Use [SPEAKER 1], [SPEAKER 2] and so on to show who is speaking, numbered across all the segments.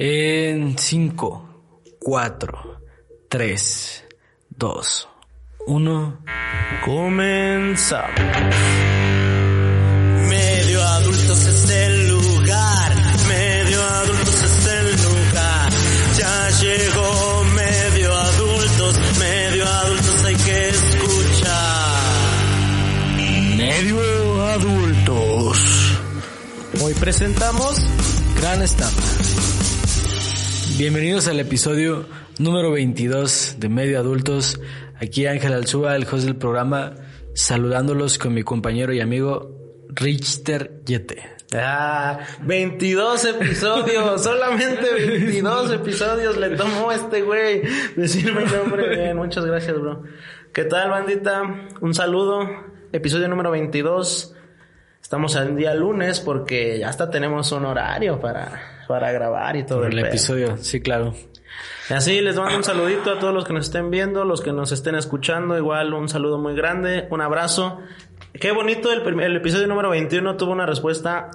[SPEAKER 1] En 5, 4, 3, 2, 1.
[SPEAKER 2] Comenzamos. Medio adultos es el lugar, medio adultos es el lugar. Ya llegó medio adultos, medio adultos hay que escuchar.
[SPEAKER 1] Medio adultos.
[SPEAKER 2] Hoy presentamos
[SPEAKER 1] Gran estampa. Bienvenidos al episodio número 22 de Medio Adultos. Aquí Ángel Alzúa, el host del programa, saludándolos con mi compañero y amigo Richter Yete.
[SPEAKER 2] Ah, 22 episodios, solamente 22 episodios le tomó este güey decir mi nombre bien. Muchas gracias, bro. ¿Qué tal, bandita? Un saludo. Episodio número 22. Estamos al día lunes porque ya hasta tenemos un horario para, para grabar y todo
[SPEAKER 1] Por el episodio, sí, claro.
[SPEAKER 2] Así les mando un saludito a todos los que nos estén viendo, los que nos estén escuchando, igual un saludo muy grande, un abrazo. Qué bonito el episodio número 21 tuvo una respuesta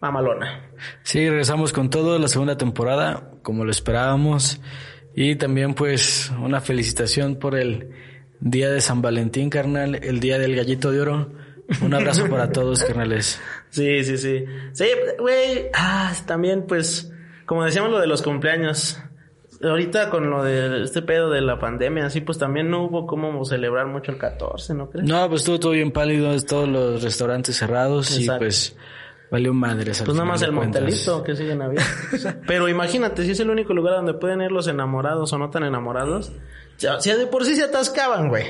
[SPEAKER 2] mamalona.
[SPEAKER 1] Sí, regresamos con todo la segunda temporada, como lo esperábamos. Y también pues una felicitación por el día de San Valentín, carnal, el día del gallito de oro. Un abrazo para todos, carnales.
[SPEAKER 2] Sí, sí, sí. Sí, güey. Ah, también, pues, como decíamos lo de los cumpleaños. Ahorita con lo de este pedo de la pandemia, así pues también no hubo cómo celebrar mucho el 14, ¿no crees?
[SPEAKER 1] No, pues estuvo todo bien pálido, todos los restaurantes cerrados y pues valió madres. al
[SPEAKER 2] Pues nada más el motelito que siguen abiertos. Pero imagínate, si es el único lugar donde pueden ir los enamorados o no tan enamorados, si de por sí se atascaban, güey.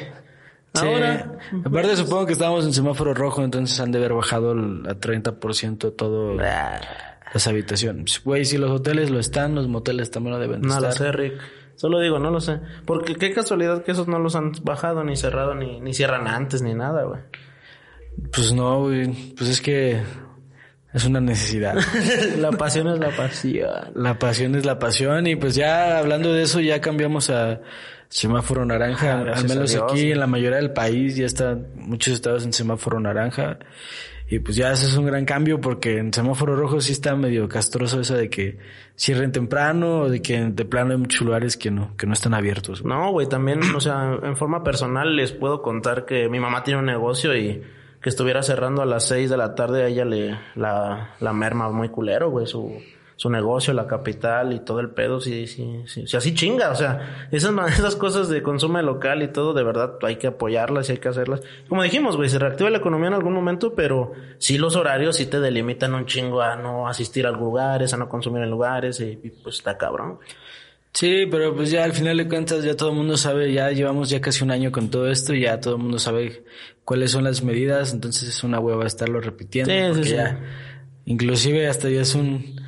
[SPEAKER 1] Sí.
[SPEAKER 2] Ahora,
[SPEAKER 1] Aparte supongo que estábamos en semáforo rojo, entonces han de haber bajado el- a 30% todo las habitaciones. Güey, si los hoteles lo están, los moteles también lo deben de
[SPEAKER 2] no lo
[SPEAKER 1] estar.
[SPEAKER 2] sé, Rick. Solo digo, no lo sé. Porque qué casualidad que esos no los han bajado, ni cerrado, ni, ni cierran antes, ni nada, güey.
[SPEAKER 1] Pues no, güey. Pues es que es una necesidad.
[SPEAKER 2] la pasión es la pasión.
[SPEAKER 1] La pasión es la pasión y pues ya hablando de eso ya cambiamos a semáforo naranja.
[SPEAKER 2] Ah,
[SPEAKER 1] Al menos aquí en la mayoría del país ya están muchos estados en semáforo naranja. Y pues ya eso es un gran cambio porque en semáforo rojo sí está medio castroso eso de que cierren temprano o de que de plano hay muchos lugares que no, que no están abiertos. güey.
[SPEAKER 2] No, güey, también, o sea, en forma personal les puedo contar que mi mamá tiene un negocio y que estuviera cerrando a las 6 de la tarde a ella le la, la merma muy culero, güey, su, su negocio, la capital y todo el pedo, sí, sí, sí, sí, así chinga, o sea, esas, esas cosas de consumo local y todo, de verdad, hay que apoyarlas y hay que hacerlas. Como dijimos, güey, se reactiva la economía en algún momento, pero sí los horarios sí te delimitan un chingo a no asistir a lugares, a no consumir en lugares y, y, pues está cabrón.
[SPEAKER 1] Sí, pero pues ya al final de cuentas ya todo el mundo sabe, ya llevamos ya casi un año con todo esto y ya todo el mundo sabe cuáles son las medidas, entonces es una hueva estarlo repitiendo.
[SPEAKER 2] Sí, sí,
[SPEAKER 1] porque
[SPEAKER 2] sí.
[SPEAKER 1] ya, inclusive hasta ya es un,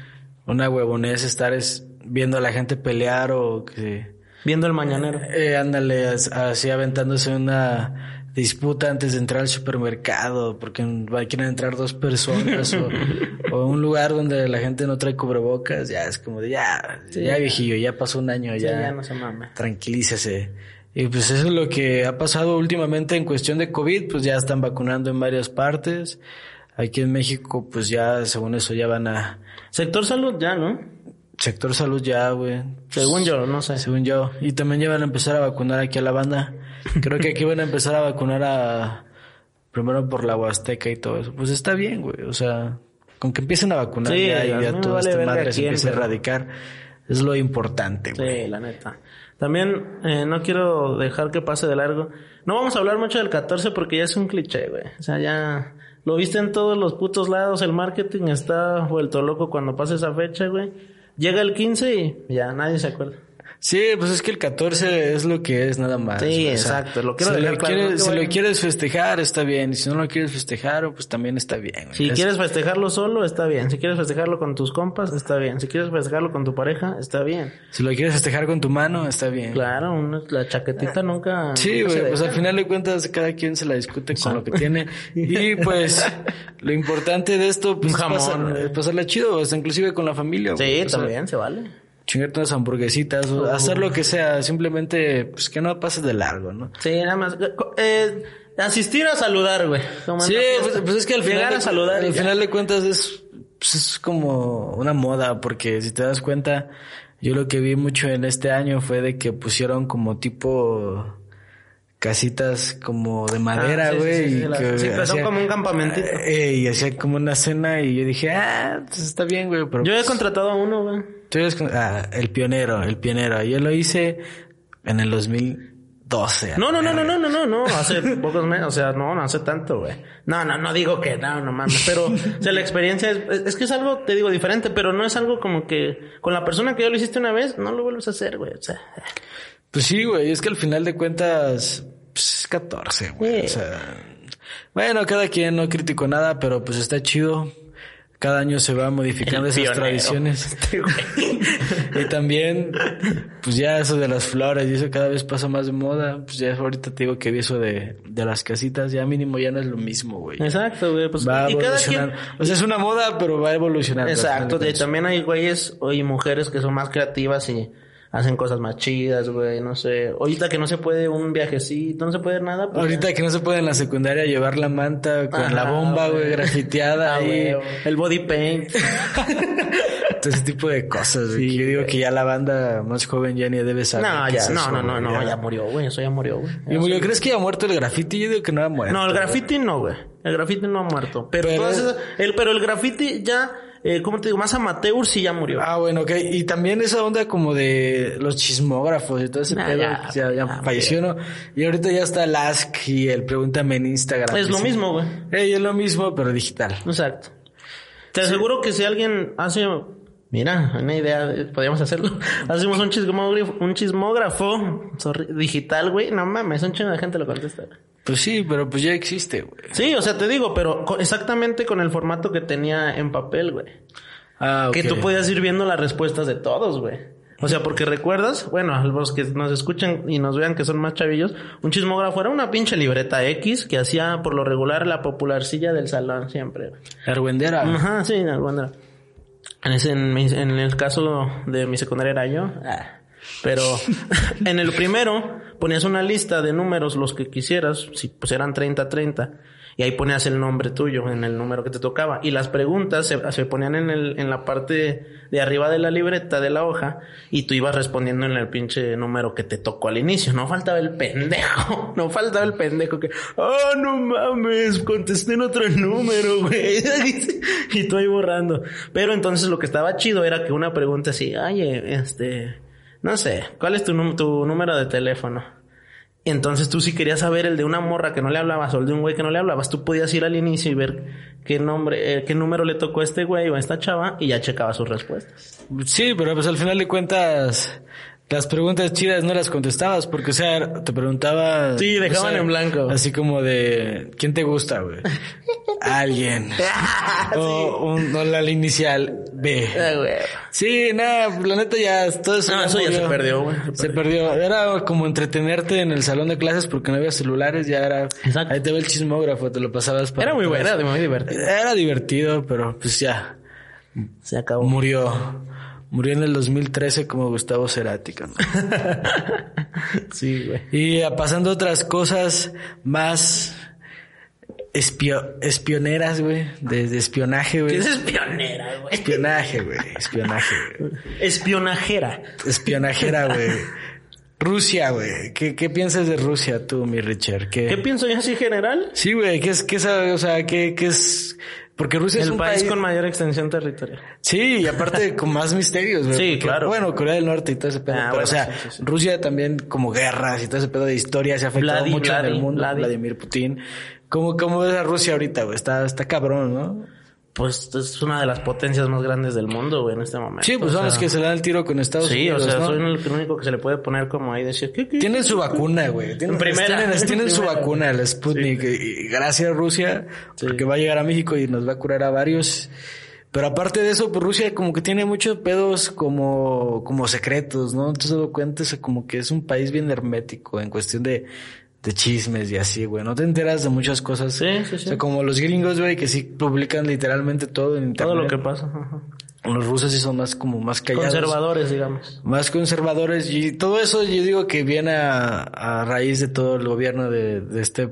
[SPEAKER 1] una huevonés estar es, viendo a la gente pelear o que,
[SPEAKER 2] Viendo el mañanero.
[SPEAKER 1] eh, ándale, as- así aventándose una disputa antes de entrar al supermercado porque quieren entrar dos personas o, o un lugar donde la gente no trae cubrebocas, ya es como de ya, ya viejillo, ya pasó un año,
[SPEAKER 2] Sí,
[SPEAKER 1] ya,
[SPEAKER 2] ya no se mame.
[SPEAKER 1] tranquilícese. Y pues eso es lo que ha pasado últimamente en cuestión de COVID, pues ya están vacunando en varias partes. Aquí en México, pues ya, según eso, ya van a...
[SPEAKER 2] Sector salud ya, ¿no?
[SPEAKER 1] Sector salud ya, güey.
[SPEAKER 2] Según yo, no sé.
[SPEAKER 1] Según yo. Y también ya van a empezar a vacunar aquí a la banda. Creo que aquí van a empezar a vacunar a... Primero por la Huasteca y todo eso. Pues está bien, güey. O sea, con que empiecen a vacunar
[SPEAKER 2] Sí,
[SPEAKER 1] ya y ya
[SPEAKER 2] me
[SPEAKER 1] toda
[SPEAKER 2] vale verga
[SPEAKER 1] madre se empiece a erradicar. Es lo importante, güey.
[SPEAKER 2] Sí, la neta. También eh, no quiero dejar que pase de largo. No vamos a hablar mucho del 14 porque ya es un cliché, güey. O sea, ya lo viste en todos los putos lados. El marketing está vuelto loco cuando pasa esa fecha, güey. Llega el 15 y ya nadie se acuerda.
[SPEAKER 1] Sí, pues es que el 14 es lo que es nada más.
[SPEAKER 2] Sí,
[SPEAKER 1] O sea,
[SPEAKER 2] exacto, lo quiero
[SPEAKER 1] si
[SPEAKER 2] dejar
[SPEAKER 1] lo,
[SPEAKER 2] claro,
[SPEAKER 1] quieres, si lo quieres festejar, está bien. Y si no lo quieres festejar, pues también está bien.
[SPEAKER 2] Si
[SPEAKER 1] Es-
[SPEAKER 2] quieres festejarlo solo, está bien. Si quieres festejarlo con tus compas, está bien. Si quieres festejarlo con tu pareja, está bien.
[SPEAKER 1] si lo quieres festejar con tu mano, está bien.
[SPEAKER 2] Claro, una- la chaquetita nunca...
[SPEAKER 1] Sí,
[SPEAKER 2] nunca se
[SPEAKER 1] güey, pues al final de cuentas cada quien se la discute con lo que tiene. Y pues lo importante de esto, pues
[SPEAKER 2] Un jamón,
[SPEAKER 1] pasar- pasarla chido, hasta inclusive con la familia.
[SPEAKER 2] Sí,
[SPEAKER 1] O sea,
[SPEAKER 2] también se vale.
[SPEAKER 1] Chingarte unas hamburguesitas, o hacer lo que sea, simplemente pues que no pases de largo, ¿no?
[SPEAKER 2] Sí, nada más. Eh, asistir a saludar, güey.
[SPEAKER 1] Sí, pues, pues es que al final,
[SPEAKER 2] Llegar a saludar.
[SPEAKER 1] al final de cuentas es pues es como una moda, porque si te das cuenta, yo lo que vi mucho en este año fue de que pusieron como tipo casitas como de madera,
[SPEAKER 2] Ah, sí, sí,
[SPEAKER 1] güey.
[SPEAKER 2] sí, sí, la- sí, pero son
[SPEAKER 1] hacía-
[SPEAKER 2] como un campamentito.
[SPEAKER 1] Eh, y hacía como una cena y yo dije, ah, pues está bien, güey, pero...
[SPEAKER 2] Yo he
[SPEAKER 1] pues,
[SPEAKER 2] contratado a uno, güey.
[SPEAKER 1] Tú eres ah, el pionero, el pionero. Yo lo hice en el 2012.
[SPEAKER 2] No, no, no, no, no, no, no, no, hace pocos meses, o sea, no, no hace tanto, güey. No, no, no digo que no, no mames, pero, o sea, la experiencia es, es, que es algo, te digo, diferente, pero no es algo como que con la persona que ya lo hiciste una vez, no lo vuelves a hacer, güey, o sea.
[SPEAKER 1] Pues sí, güey, es que al final de cuentas, pues es 14, güey. O sea, bueno, cada quien no critico nada, pero pues está chido. Cada año se va modificando
[SPEAKER 2] El
[SPEAKER 1] esas
[SPEAKER 2] pionero.
[SPEAKER 1] tradiciones.
[SPEAKER 2] Este
[SPEAKER 1] y también, pues ya eso de las flores y eso cada vez pasa más de moda. Pues ya ahorita te digo que vi eso de, de las casitas, ya mínimo ya no es lo mismo, güey.
[SPEAKER 2] Exacto, güey, pues,
[SPEAKER 1] Va
[SPEAKER 2] y cada
[SPEAKER 1] evolucionando.
[SPEAKER 2] quien,
[SPEAKER 1] O sea, es una moda, pero va evolucionando. al
[SPEAKER 2] Exacto, de, también hay güeyes y mujeres que son más creativas y hacen cosas más chidas, güey, no sé. Ahorita que no se puede un viajecito, no se puede nada. pues
[SPEAKER 1] Ahorita que no se puede en la secundaria llevar la manta con la bomba, güey, grafiteada
[SPEAKER 2] Ah, el body paint.
[SPEAKER 1] Todo ese tipo de cosas, güey.
[SPEAKER 2] Sí,
[SPEAKER 1] Yo digo que ya la banda más joven ya ni debe saber.
[SPEAKER 2] no, ya,
[SPEAKER 1] es
[SPEAKER 2] no,
[SPEAKER 1] eso,
[SPEAKER 2] no, no, no, ya murió, güey, eso ya murió, güey.
[SPEAKER 1] ¿Y murió? ¿Crees que ya ha muerto el graffiti? Yo digo que no ha muerto.
[SPEAKER 2] No, el graffiti no, güey. El graffiti no ha muerto. Pero,
[SPEAKER 1] Pero-
[SPEAKER 2] todas esas- el, pero el graffiti ya, eh, ¿cómo te digo? Más amateur sí ya murió.
[SPEAKER 1] Ah, bueno, ok. Y también esa onda como de los chismógrafos y todo ese
[SPEAKER 2] Nah,
[SPEAKER 1] pedo,
[SPEAKER 2] ya,
[SPEAKER 1] pues ya, ya
[SPEAKER 2] ya,
[SPEAKER 1] falleció, ¿no? Y ahorita ya está el Ask y el Pregúntame en Instagram.
[SPEAKER 2] es lo
[SPEAKER 1] Dicen,
[SPEAKER 2] mismo, güey.
[SPEAKER 1] "Ey, es lo mismo, pero digital.
[SPEAKER 2] Exacto. Te aseguro que si alguien hace, mira, una idea, podríamos hacerlo. Hacemos un chismógrafo, un chismógrafo sorry, digital, güey. No mames, un chingo de gente lo contesta.
[SPEAKER 1] Pues sí, pero pues ya existe, güey.
[SPEAKER 2] Sí, o sea, te digo, pero exactamente con el formato que tenía en papel, güey.
[SPEAKER 1] Ah, ok.
[SPEAKER 2] Que tú podías ir viendo las respuestas de todos, güey. O sea, porque recuerdas, bueno, a los que nos escuchan y nos vean que son más chavillos, un chismógrafo era una pinche libreta X que hacía por lo regular la popularcilla del salón siempre.
[SPEAKER 1] Argüendera.
[SPEAKER 2] Ajá, sí, Alguandra. En, ese, en, mi- en el caso de mi secundaria era yo. Ah. Pero en el primero ponías una lista de números, los que quisieras, si pues eran 30, 30, y ahí ponías el nombre tuyo en el número que te tocaba. Y las preguntas se, se ponían en, el, en la parte de arriba de la libreta, de la hoja, y tú ibas respondiendo en el pinche número que te tocó al inicio. No faltaba el pendejo, no faltaba el pendejo que, oh, no mames, contesté en otro número, güey. y tú ahí borrando. Pero entonces lo que estaba chido era que una pregunta así, oye, este, no sé, ¿cuál es tu, número de teléfono? Y entonces tú si querías saber el de una morra que no le hablabas o el de un güey que no le hablabas, tú podías ir al inicio y ver qué nombre, eh, qué número le tocó a este güey o a esta chava y ya checaba sus respuestas.
[SPEAKER 1] Sí, pero pues al final de cuentas, las preguntas chidas no las contestabas, porque, o sea, te preguntaba...
[SPEAKER 2] Sí, dejaban
[SPEAKER 1] o sea,
[SPEAKER 2] en blanco.
[SPEAKER 1] Así como de, ¿quién te gusta, güey? Alguien. O, un, o la inicial B.
[SPEAKER 2] Ah, güey.
[SPEAKER 1] Sí, nada, la neta ya, todo eso,
[SPEAKER 2] No, eso ya se perdió, güey. Se
[SPEAKER 1] Se perdió. Era como entretenerte en el salón de clases porque no había celulares, ya era...
[SPEAKER 2] Exacto.
[SPEAKER 1] Ahí te ve el chismógrafo, te lo pasabas para
[SPEAKER 2] Era muy buena, era muy divertido.
[SPEAKER 1] Era divertido, pero pues ya,
[SPEAKER 2] Se acabó.
[SPEAKER 1] murió. Murió en el 2013 como Gustavo Cerati, ¿no?
[SPEAKER 2] sí, güey.
[SPEAKER 1] Y pasando a otras cosas más espio- espioneras, güey. De, de espionaje,
[SPEAKER 2] ¿Qué
[SPEAKER 1] güey.
[SPEAKER 2] es espionera, güey?
[SPEAKER 1] Espionaje, güey. Espionaje, güey.
[SPEAKER 2] Espionajera.
[SPEAKER 1] Espionajera, güey. Rusia, güey. ¿Qué, ¿Qué piensas de Rusia tú, mi Richard? ¿Qué,
[SPEAKER 2] ¿Qué pienso yo así general?
[SPEAKER 1] Sí, güey. ¿Qué es, qué sabe, o sea, qué, qué es? Porque Rusia es un
[SPEAKER 2] país,
[SPEAKER 1] país
[SPEAKER 2] con mayor extensión territorial.
[SPEAKER 1] Sí, y aparte con más misterios, güey.
[SPEAKER 2] Sí,
[SPEAKER 1] porque,
[SPEAKER 2] claro.
[SPEAKER 1] Bueno, Corea del Norte y todo ese pedo.
[SPEAKER 2] Ah,
[SPEAKER 1] pero,
[SPEAKER 2] bueno,
[SPEAKER 1] o sea,
[SPEAKER 2] sí, sí, sí.
[SPEAKER 1] Rusia también como guerras y todo ese pedo de historia se ha afectado
[SPEAKER 2] Vladi,
[SPEAKER 1] mucho en el mundo.
[SPEAKER 2] Vladi.
[SPEAKER 1] Vladimir Putin. ¿Cómo, cómo ves a Rusia ahorita, güey? Está, está cabrón, ¿no?
[SPEAKER 2] Pues es una de las potencias más grandes del mundo, güey, en este momento.
[SPEAKER 1] Sí, pues son los
[SPEAKER 2] sea,
[SPEAKER 1] que se dan el tiro con Estados
[SPEAKER 2] Sí,
[SPEAKER 1] Unidos,
[SPEAKER 2] o sea,
[SPEAKER 1] ¿no?
[SPEAKER 2] soy el único que se le puede poner como ahí decir, ¿qué, qué?
[SPEAKER 1] Tienen su vacuna, güey. Tienen,
[SPEAKER 2] En primera.
[SPEAKER 1] tienen, tienen su vacuna, el Sputnik. Y y gracias Rusia, porque va a llegar a México y nos va a curar a varios. Pero aparte de eso, pues Rusia como que tiene muchos pedos como, como secretos, ¿no? Entonces, dado cuenta, es como que es un país bien hermético en cuestión de, de chismes y así, güey. No te enteras de muchas cosas.
[SPEAKER 2] Sí, sí,
[SPEAKER 1] O
[SPEAKER 2] sí.
[SPEAKER 1] sea, como los gringos, güey, que sí publican literalmente todo en internet.
[SPEAKER 2] Todo lo que pasa. ajá.
[SPEAKER 1] Los rusos sí son más como más callados
[SPEAKER 2] Conservadores, digamos.
[SPEAKER 1] más conservadores y todo eso yo digo que viene a, a raíz de todo el gobierno de, de este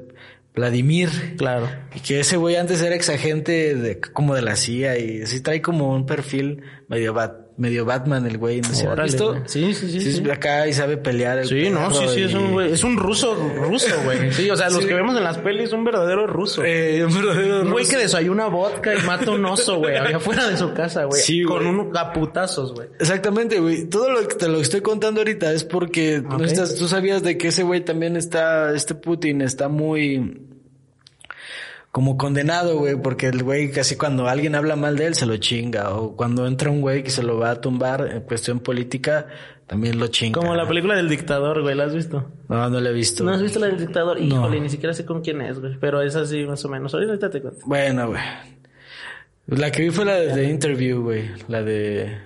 [SPEAKER 1] Vladimir.
[SPEAKER 2] Claro.
[SPEAKER 1] Y que ese güey antes era exagente de, como de la CIA y sí trae como un perfil medio bat, medio Batman el güey. ¿No se ha visto?
[SPEAKER 2] Sí, sí, sí,
[SPEAKER 1] Sí,
[SPEAKER 2] sí.
[SPEAKER 1] acá y sabe pelear el
[SPEAKER 2] Sí, no, sí, sí, es un güey, es un ruso, ruso, güey. Sí, o sea, los que vemos en las pelis, un verdadero ruso.
[SPEAKER 1] Eh, un verdadero
[SPEAKER 2] un güey
[SPEAKER 1] ruso.
[SPEAKER 2] que desayuna vodka y mata un oso, güey, allá afuera de su casa, güey.
[SPEAKER 1] Sí,
[SPEAKER 2] con
[SPEAKER 1] güey.
[SPEAKER 2] unos caputazos, güey.
[SPEAKER 1] Exactamente, güey. Todo lo que te lo estoy contando ahorita es porque no
[SPEAKER 2] Ok.
[SPEAKER 1] estás- tú sabías de que ese güey también está, este Putin está muy como condenado, güey, porque el güey casi cuando alguien habla mal de él se lo chinga o cuando entra un güey que se lo va a tumbar en cuestión política también lo chinga.
[SPEAKER 2] Como la película del dictador, güey, ¿la has visto?
[SPEAKER 1] No, no lo he visto.
[SPEAKER 2] ¿No has visto la del dictador?
[SPEAKER 1] No.
[SPEAKER 2] Híjole, ni siquiera sé con quién es, güey. Pero es así, más o menos. Ahorita te cuento.
[SPEAKER 1] Bueno, güey. La que vi fue la de The Interview, güey. La de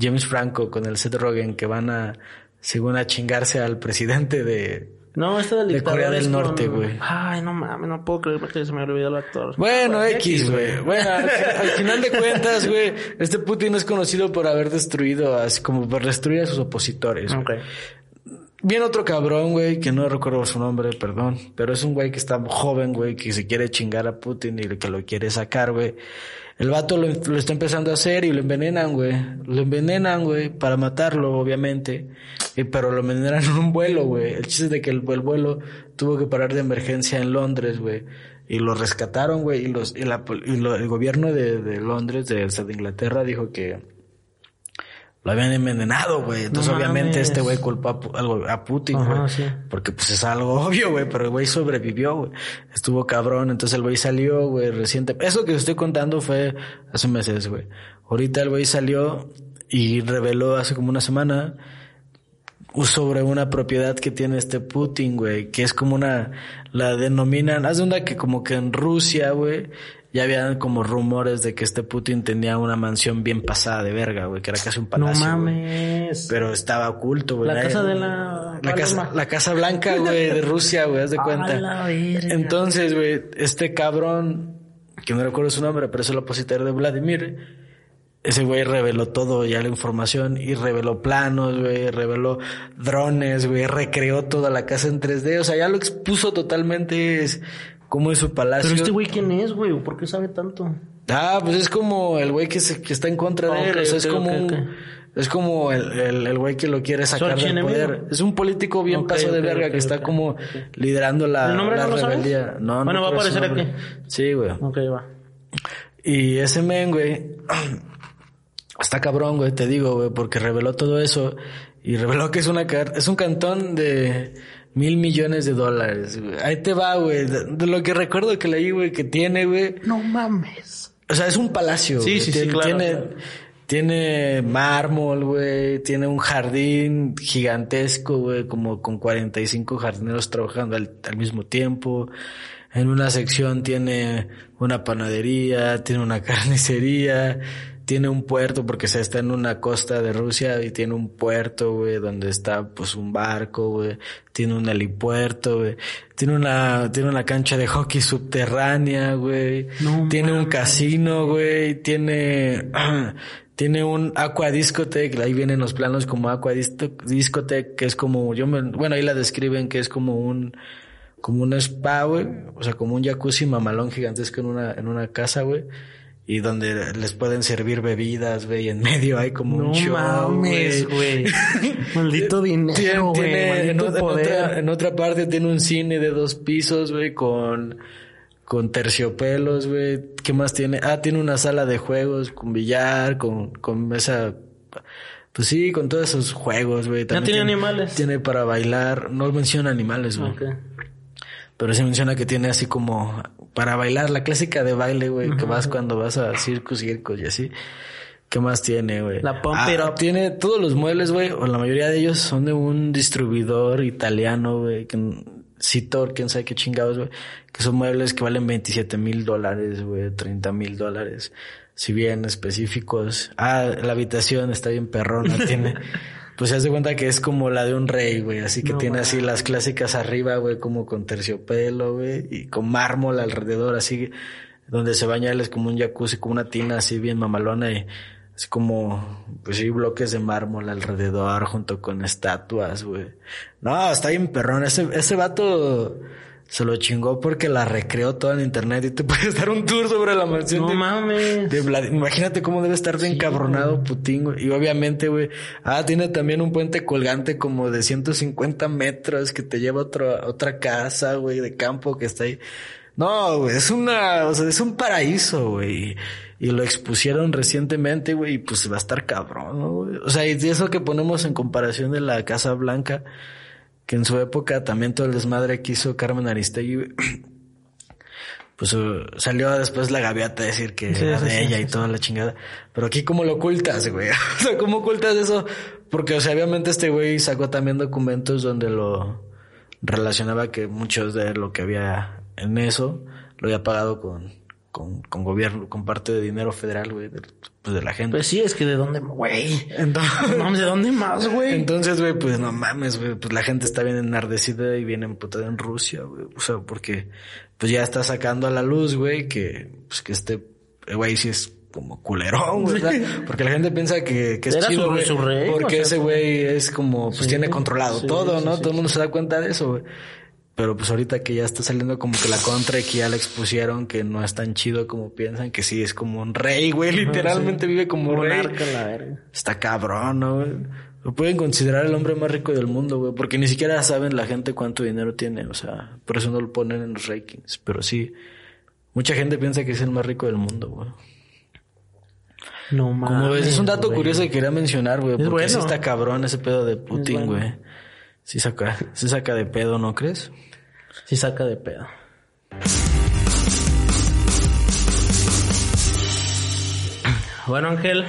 [SPEAKER 1] James Franco con el Seth Rogen que van a, según a chingarse al presidente de...
[SPEAKER 2] No, esta del
[SPEAKER 1] De. Corea del Norte,
[SPEAKER 2] con-
[SPEAKER 1] güey.
[SPEAKER 2] Ay, no mames, no puedo creer que se me olvidó el actor.
[SPEAKER 1] Bueno, X, güey. Bueno, al, al final de cuentas, güey, este Putin es conocido por haber destruido, así como por destruir a sus opositores.
[SPEAKER 2] Ok.
[SPEAKER 1] Viene otro cabrón, güey, que no recuerdo su nombre, perdón, pero es un güey que está joven, güey, que se quiere chingar a Putin y que lo quiere sacar, güey. El vato lo, lo está empezando a hacer y lo envenenan, güey. Lo envenenan, güey, para matarlo, obviamente. Y, pero lo envenenan en un vuelo, güey. El chiste es de que el, el vuelo tuvo que parar de emergencia en Londres, güey. Y lo rescataron, güey. Y, los, y, la, y lo- el gobierno de, de Londres, de, de Inglaterra, dijo que lo habían envenenado, güey. Entonces,
[SPEAKER 2] No
[SPEAKER 1] obviamente, este güey culpó a, algo- a Putin, güey.
[SPEAKER 2] sí.
[SPEAKER 1] Porque, pues, es algo obvio, güey. Pero el güey sobrevivió, güey. Estuvo cabrón. Entonces, el güey salió, güey, reciente. Eso que estoy contando fue hace meses, güey. Ahorita el güey salió y reveló hace como una semana sobre una propiedad que tiene este Putin, güey, que es como una, la denominan, haz de onda que como que en Rusia, güey, ya habían como rumores de que este Putin tenía una mansión bien pasada de verga, güey, que era casi un
[SPEAKER 2] No
[SPEAKER 1] palacio. güey.
[SPEAKER 2] mames.
[SPEAKER 1] Pero estaba oculto, güey.
[SPEAKER 2] La casa de la
[SPEAKER 1] La casa, la casa blanca, güey, de Rusia, güey, haz de
[SPEAKER 2] A
[SPEAKER 1] cuenta.
[SPEAKER 2] la verga.
[SPEAKER 1] Entonces, güey, este cabrón, que no recuerdo su nombre, pero es el opositor de Vladimir, ese güey reveló todo ya la información y reveló planos, güey, reveló drones, güey, recreó toda la casa en 3D, o sea, ya lo expuso totalmente es como es su palacio.
[SPEAKER 2] Pero este güey, ¿quién es, güey? ¿Por qué sabe tanto?
[SPEAKER 1] Ah, pues es como el güey que, se, que está en contra de él, o sea, es como un- es como el, el, el güey que lo quiere sacar del poder. Es un político bien paso de verga que está como liderando la,
[SPEAKER 2] ¿El nombre
[SPEAKER 1] la
[SPEAKER 2] no sabes?
[SPEAKER 1] rebeldía. No, no
[SPEAKER 2] Bueno, va a aparecer
[SPEAKER 1] nombre. Sí, güey.
[SPEAKER 2] Ok, va.
[SPEAKER 1] Y ese men, güey, está cabrón, güey, te digo, güey, porque reveló todo eso y reveló que es una es un cantón de mil millones de dólares. güey. Ahí te va, güey, de, lo que recuerdo que leí, güey, que tiene, güey.
[SPEAKER 2] No mames.
[SPEAKER 1] O sea, es un palacio.
[SPEAKER 2] Sí,
[SPEAKER 1] güey.
[SPEAKER 2] sí, sí,
[SPEAKER 1] tiene,
[SPEAKER 2] claro,
[SPEAKER 1] Tiene,
[SPEAKER 2] claro.
[SPEAKER 1] tiene mármol, güey. Tiene un jardín gigantesco, güey, como con 45 jardineros trabajando al, al mismo tiempo. En una sección tiene una panadería, tiene una carnicería, tiene un puerto porque se está en una costa de Rusia y tiene un puerto, güey, donde está pues un barco, güey. Tiene un helipuerto, güey. Tiene una, tiene una cancha de hockey subterránea, güey.
[SPEAKER 2] No
[SPEAKER 1] tiene un casino, güey. Tiene, tiene un aqua discotheque. Ahí vienen los planos como aqua discotheque, que es como, yo me, bueno, ahí la describen que es como un, como un spa, güey. O sea, como un jacuzzi mamalón gigantesco en una, en una casa, güey. Y donde les pueden servir bebidas, güey. Y en medio hay como
[SPEAKER 2] No
[SPEAKER 1] un show,
[SPEAKER 2] mames, güey. Maldito dinero, güey.
[SPEAKER 1] tiene- en,
[SPEAKER 2] Maldito
[SPEAKER 1] otra, en
[SPEAKER 2] poder.
[SPEAKER 1] otra- en otra parte tiene un cine de dos pisos, güey, con, con terciopelos, güey. ¿Qué más tiene? Ah, tiene una sala de juegos con billar, con, con mesa. Pues sí, con todos esos juegos, güey. También
[SPEAKER 2] tiene animales?
[SPEAKER 1] Tiene para bailar. No menciona animales, güey.
[SPEAKER 2] Ok.
[SPEAKER 1] Pero se menciona que tiene así como para bailar, la clásica de baile, güey, que vas cuando vas a circus, circos y así. ¿Qué más tiene, güey?
[SPEAKER 2] La Pump
[SPEAKER 1] Ah,
[SPEAKER 2] It Up.
[SPEAKER 1] Tiene todos los muebles, güey, o la mayoría de ellos son de un distribuidor italiano, güey, que Citor, quién sabe qué chingados, güey, que son muebles que valen 27 mil dólares, güey, 30 mil dólares, si bien específicos. Ah, la habitación está bien perrona, tiene, pues se hace cuenta que es como la de un rey, güey, así que
[SPEAKER 2] No
[SPEAKER 1] tiene así las clásicas arriba, güey, como con terciopelo, güey, y con mármol alrededor, así, donde se baña él es como un jacuzzi, como una tina así bien mamalona y es como, pues sí, bloques de mármol alrededor junto con estatuas, güey. No, está bien perrón. Ese, ese vato se lo chingó porque la recreó toda en internet y te puedes dar un tour sobre la mansión.
[SPEAKER 2] No
[SPEAKER 1] de,
[SPEAKER 2] mames.
[SPEAKER 1] de Vlad- Imagínate cómo debe estar de encabronado Putin, güey. Y obviamente, güey. Ah, tiene también un puente colgante como de 150 metros que te lleva a otra, otra casa, güey, de campo que está ahí. No, güey, es una, o sea, es un paraíso, güey. Y lo expusieron recientemente, güey, y pues va a estar cabrón, ¿no, güey? O sea, y eso que ponemos en comparación de la Casa Blanca, que en su época también todo el desmadre que hizo Carmen Aristegui, pues uh, salió después la gaviota a decir que
[SPEAKER 2] Sí,
[SPEAKER 1] era de
[SPEAKER 2] sí,
[SPEAKER 1] ella
[SPEAKER 2] sí,
[SPEAKER 1] y toda la chingada. Pero aquí cómo lo ocultas, güey. o sea, ¿cómo ocultas eso? Porque, o sea, obviamente este güey sacó también documentos donde lo relacionaba que muchos de lo que había en eso lo había pagado con, con, con gobierno, con parte de dinero federal, güey, de, pues de la gente.
[SPEAKER 2] Pues sí, es que de dónde, güey.
[SPEAKER 1] Entonces,
[SPEAKER 2] No ¿de dónde más, güey?
[SPEAKER 1] entonces, güey, pues no mames, güey, pues la gente está bien enardecida y bien emputada en Rusia, güey. O sea, porque pues ya está sacando a la luz, güey, que pues que este güey sí es como culerón, güey. Porque la gente piensa que, que es
[SPEAKER 2] Era
[SPEAKER 1] chido,
[SPEAKER 2] su- rey,
[SPEAKER 1] porque
[SPEAKER 2] o sea,
[SPEAKER 1] ese güey es como, pues
[SPEAKER 2] Sí,
[SPEAKER 1] tiene controlado
[SPEAKER 2] sí,
[SPEAKER 1] todo, ¿no? todo el mundo se da cuenta de eso, güey. Pero pues ahorita que ya está saliendo como que la contra y que ya le expusieron que no es tan chido como piensan, que sí es como un rey, güey, literalmente vive como un rey.
[SPEAKER 2] La verga.
[SPEAKER 1] Está cabrón, ¿no, güey? Lo pueden considerar el hombre más rico del mundo, güey, porque ni siquiera saben la gente cuánto dinero tiene, o sea, por eso no lo ponen en los rankings, pero sí, mucha gente piensa que es el más rico del mundo, güey.
[SPEAKER 2] No mames.
[SPEAKER 1] Como ves, es un dato
[SPEAKER 2] güey.
[SPEAKER 1] curioso que quería mencionar, güey,
[SPEAKER 2] Es
[SPEAKER 1] porque sí
[SPEAKER 2] bueno.
[SPEAKER 1] está cabrón ese pedo de Putin,
[SPEAKER 2] bueno.
[SPEAKER 1] güey. Sí saca, sí saca de pedo, ¿no crees?
[SPEAKER 2] Sí saca de pedo. Bueno, Ángel,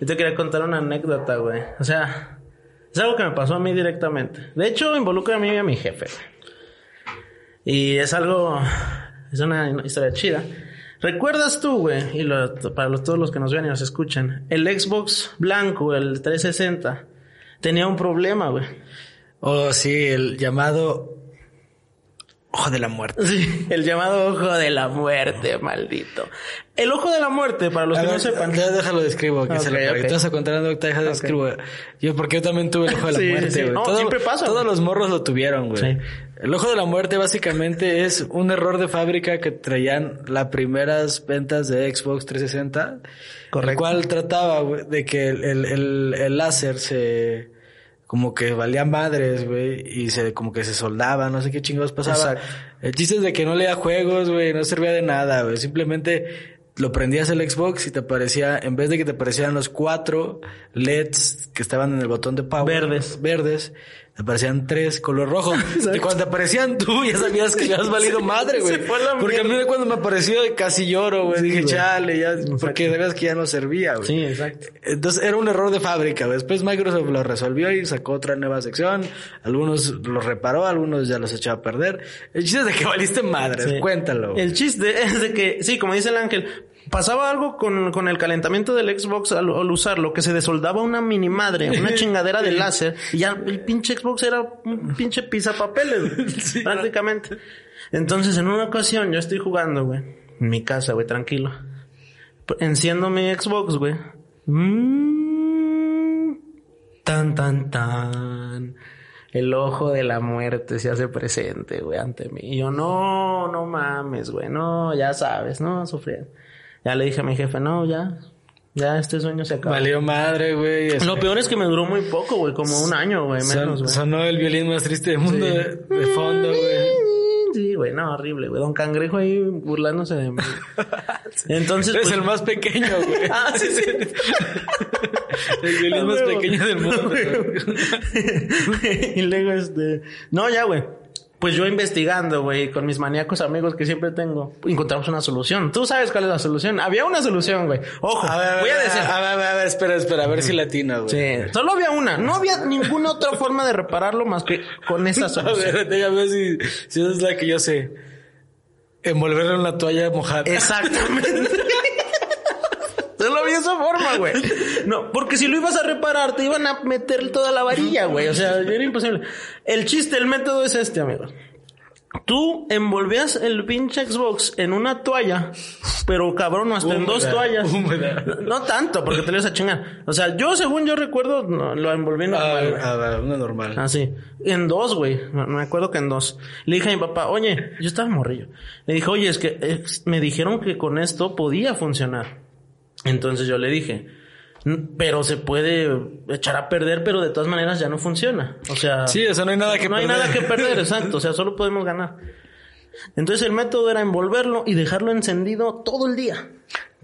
[SPEAKER 2] yo te quería contar una anécdota, güey. O sea, es algo que me pasó a mí directamente. De hecho, involucra a mí y a mi jefe. Y es algo, es una historia chida. ¿Recuerdas tú, güey? Y para los- todos los que nos ven y nos escuchan, el Xbox blanco, el 360, tenía un problema, güey.
[SPEAKER 1] Oh, sí, el llamado ojo de la muerte.
[SPEAKER 2] Sí, el llamado ojo de la muerte, maldito. El ojo de la muerte, para los
[SPEAKER 1] A
[SPEAKER 2] que
[SPEAKER 1] ver,
[SPEAKER 2] no sepan.
[SPEAKER 1] ya déjalo describo, que se lo
[SPEAKER 2] ok.
[SPEAKER 1] Te vas a contar anécdota, deja de describo. Yo, porque yo también tuve el ojo de la
[SPEAKER 2] Sí,
[SPEAKER 1] muerte,
[SPEAKER 2] sí.
[SPEAKER 1] güey.
[SPEAKER 2] No, siempre pasa,
[SPEAKER 1] Todos los morros lo tuvieron, güey.
[SPEAKER 2] Sí.
[SPEAKER 1] El ojo de la muerte básicamente es un error de fábrica que traían las primeras ventas de Xbox 360.
[SPEAKER 2] Correcto.
[SPEAKER 1] El cual trataba, güey, de que el, el, el, el láser se... Como que valía madres, güey, y se, como que se soldaba, no sé qué chingados pasaba.
[SPEAKER 2] Exacto.
[SPEAKER 1] El chiste es de que no leía juegos, güey, no servía de nada, güey. Simplemente lo prendías el Xbox y te aparecía, en vez de que te aparecieran los cuatro LEDs que estaban en el botón de power.
[SPEAKER 2] Verdes.
[SPEAKER 1] Verdes. Te aparecían tres color rojo. y cuando te aparecían tú, ya sabías que habías valido madre, güey. Porque a mí
[SPEAKER 2] mierda.
[SPEAKER 1] cuando me apareció casi lloro, güey. Dije,
[SPEAKER 2] güey.
[SPEAKER 1] chale, ya, porque sabías que ya no servía, güey.
[SPEAKER 2] Sí, exacto.
[SPEAKER 1] Entonces era un error de fábrica. güey. Después Microsoft lo resolvió y sacó otra nueva sección. Algunos los reparó, algunos ya los echó a perder. El chiste es de que valiste madres.
[SPEAKER 2] Sí.
[SPEAKER 1] Cuéntalo. güey.
[SPEAKER 2] El chiste es de que, sí, como dice el ángel, pasaba algo con, con el calentamiento del Xbox al, al usarlo, que se desoldaba una mini madre, una chingadera de láser, y ya el pinche Xbox era un pinche pizapapeles, güey, prácticamente. Entonces, en una ocasión, yo estoy jugando, güey, en mi casa, güey, tranquilo. Enciendo mi Xbox, güey. Mm, tan, tan, tan. El ojo de la muerte se hace presente, güey, ante mí. Y yo, no, no mames, güey, no, ya sabes, no, sufrir. Ya le dije a mi jefe, no, ya, ya este sueño se acabó.
[SPEAKER 1] Valió madre, güey. Es-
[SPEAKER 2] Lo peor es que me duró muy poco, güey, como un año, güey, menos, güey.
[SPEAKER 1] sonó el violín más triste del mundo
[SPEAKER 2] Sí.
[SPEAKER 1] de, de fondo, güey.
[SPEAKER 2] Sí, güey, no, horrible, güey. Don Cangrejo ahí burlándose de mí. Entonces,
[SPEAKER 1] Eres
[SPEAKER 2] pues,
[SPEAKER 1] el más pequeño, güey.
[SPEAKER 2] Ah, sí, sí.
[SPEAKER 1] el violín más
[SPEAKER 2] huevo.
[SPEAKER 1] pequeño del mundo.
[SPEAKER 2] y luego este, no, ya, güey. Pues yo investigando, güey, con mis maníacos amigos que siempre tengo, encontramos una solución. Tú sabes cuál es la solución. Había una solución, güey. Ojo,
[SPEAKER 1] A ver,
[SPEAKER 2] voy a decir.
[SPEAKER 1] A ver, a ver, a ver, espera, espera, a ver si latina, güey.
[SPEAKER 2] Sí, solo había una. No había ninguna otra forma de repararlo más que con esa
[SPEAKER 1] A
[SPEAKER 2] solución.
[SPEAKER 1] ver, déjame ver si, si esa es la que yo sé. Envolverlo en una toalla mojada.
[SPEAKER 2] Exactamente. Solo había esa forma, güey. No, porque si lo ibas a reparar, te iban a meter toda la varilla, güey. O sea, era imposible. El chiste, el método es este, amigos. Tú envolvías el pinche Xbox en una toalla, pero cabrón, hasta en dos toallas. No tanto, porque te lo ibas a chingar. O sea, yo, según yo recuerdo, no, lo envolví en
[SPEAKER 1] Ah,
[SPEAKER 2] normal.
[SPEAKER 1] ah, una normal.
[SPEAKER 2] Ah, sí. En dos, güey. Me me acuerdo que en dos. Le dije a mi papá, oye, yo estaba morrillo. Le dije, oye, es que eh, me dijeron que con esto podía funcionar. Entonces yo le dije, "N- pero se puede echar a perder, pero de todas maneras ya no funciona. O sea,
[SPEAKER 1] Sí, o sea, no hay nada que
[SPEAKER 2] no hay
[SPEAKER 1] perder.
[SPEAKER 2] nada que perder, exacto. O sea, solo podemos ganar. Entonces el método era envolverlo y dejarlo encendido todo el día.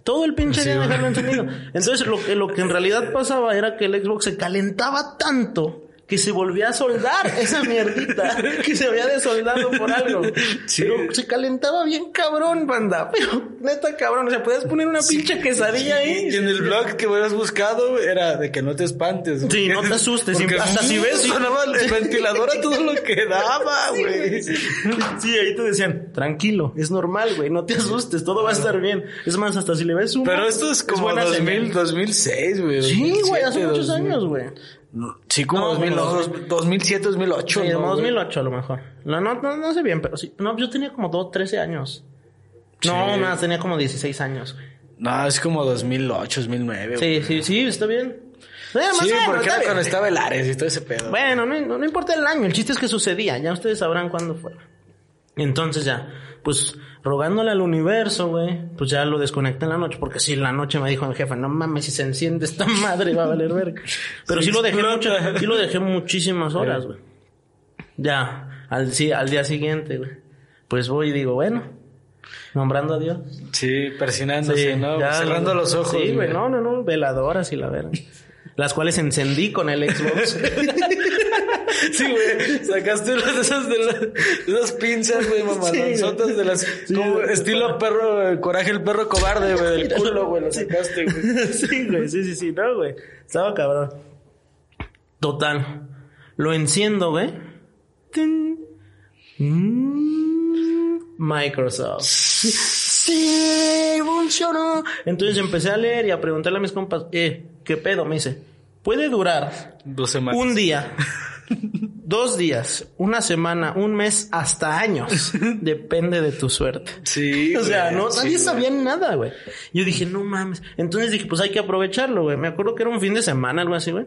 [SPEAKER 2] Todo el pinche
[SPEAKER 1] Sí,
[SPEAKER 2] día dejarlo encendido. Entonces lo que, lo que en realidad pasaba era que el Xbox se calentaba tanto que se volvía a soldar esa mierdita que se había desoldado por algo.
[SPEAKER 1] Sí.
[SPEAKER 2] Pero se calentaba bien cabrón, banda. Pero neta cabrón. O sea, puedes poner una pinche quesadilla ahí.
[SPEAKER 1] Y en el blog que hubieras buscado era de que no te espantes.
[SPEAKER 2] Sí, no te asustes.
[SPEAKER 1] Porque
[SPEAKER 2] Hasta si ves-
[SPEAKER 1] sonaba el ventilador a todo lo que daba, güey.
[SPEAKER 2] Sí, ahí te decían, tranquilo, es normal, güey, no te asustes, todo va a estar bien. Es más, hasta si le ves un...
[SPEAKER 1] Pero esto es como
[SPEAKER 2] buena
[SPEAKER 1] 2000,
[SPEAKER 2] señal.
[SPEAKER 1] 2006, güey.
[SPEAKER 2] Sí, güey, hace
[SPEAKER 1] 2007,
[SPEAKER 2] muchos
[SPEAKER 1] 2000.
[SPEAKER 2] años, güey.
[SPEAKER 1] Sí, como
[SPEAKER 2] No,
[SPEAKER 1] 2002, 2007, 2008.
[SPEAKER 2] Sí,
[SPEAKER 1] ¿no,
[SPEAKER 2] como
[SPEAKER 1] güey?
[SPEAKER 2] 2008 a lo mejor. No, no, no, no sé bien, pero sí. No, yo tenía como dos, 13 años. No,
[SPEAKER 1] Sí.
[SPEAKER 2] más, tenía como 16 años, güey.
[SPEAKER 1] No, es como 2008, 2009.
[SPEAKER 2] Sí, sí, sí, está bien. Eh,
[SPEAKER 1] Sí,
[SPEAKER 2] menos,
[SPEAKER 1] porque era
[SPEAKER 2] bien.
[SPEAKER 1] cuando estaba el Ares y todo ese pedo.
[SPEAKER 2] Bueno, no, no, no importa el año, el chiste es que sucedía, ya ustedes sabrán cuándo fue. Entonces ya, pues rogándole al universo, güey, pues ya lo desconecté en la noche, porque si en la noche me dijo mi jefe, no mames, si se enciende esta madre va a valer verga. Pero sí,
[SPEAKER 1] Sí,
[SPEAKER 2] lo dejé mucho, sí lo dejé muchísimas horas, güey. Ya, al, sí, al día siguiente, güey. Pues voy y digo, bueno, nombrando a Dios.
[SPEAKER 1] Sí, persinándose, ¿no?
[SPEAKER 2] ya,
[SPEAKER 1] Cerrando los ojos.
[SPEAKER 2] Sí, güey, no, no, no, veladoras y la verga. Las cuales encendí con el Xbox.
[SPEAKER 1] Sí, güey. Sacaste de esas, de, las- esas pinzas, güey, mamadonzotas de las... como
[SPEAKER 2] güey.
[SPEAKER 1] estilo perro, coraje el perro cobarde, güey, del culo, güey. Lo sacaste, güey.
[SPEAKER 2] sí, güey, sí, sí, sí, no, güey. Estaba cabrón. Total. Lo enciendo, güey. Mm, Microsoft. Sí, funcionó. Entonces empecé a leer y a preguntarle a mis compas, eh, ¿qué pedo? Me dice, puede durar
[SPEAKER 1] Dos semanas.
[SPEAKER 2] un día, dos días, una semana, un mes, hasta años. Depende de tu suerte.
[SPEAKER 1] Sí,
[SPEAKER 2] O sea,
[SPEAKER 1] güey,
[SPEAKER 2] no,
[SPEAKER 1] sí,
[SPEAKER 2] nadie
[SPEAKER 1] güey.
[SPEAKER 2] sabía nada, güey. Yo dije, no mames. Entonces dije, pues hay que aprovecharlo, güey. Me acuerdo que era un fin de semana, algo así, güey.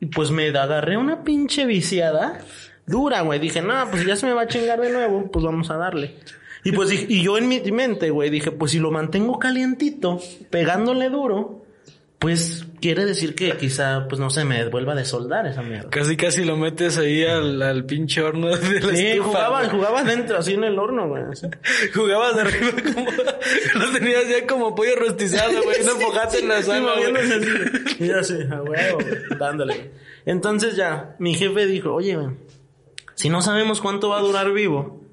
[SPEAKER 2] Y pues me agarré una pinche viciada dura, güey. Dije, no, pues ya se me va a chingar de nuevo, pues vamos a darle. Y pues y yo en mi mente, güey, dije, pues si lo mantengo calientito, pegándole duro, pues quiere decir que quizá, pues no se me vuelva a desoldar esa mierda.
[SPEAKER 1] Casi, casi lo metes ahí al, al pinche horno de la
[SPEAKER 2] Sí,
[SPEAKER 1] estufa,
[SPEAKER 2] jugaba,
[SPEAKER 1] güey.
[SPEAKER 2] jugaba dentro, así en el horno, güey.
[SPEAKER 1] Jugabas de arriba como... Lo tenías ya como pollo rostizado, güey. No enfocaste en la
[SPEAKER 2] Sí,
[SPEAKER 1] sala, güey.
[SPEAKER 2] moviéndose así. Y yo así, a huevo, güey, dándole. Entonces ya, mi jefe dijo, oye, güey, si no sabemos cuánto va a durar vivo,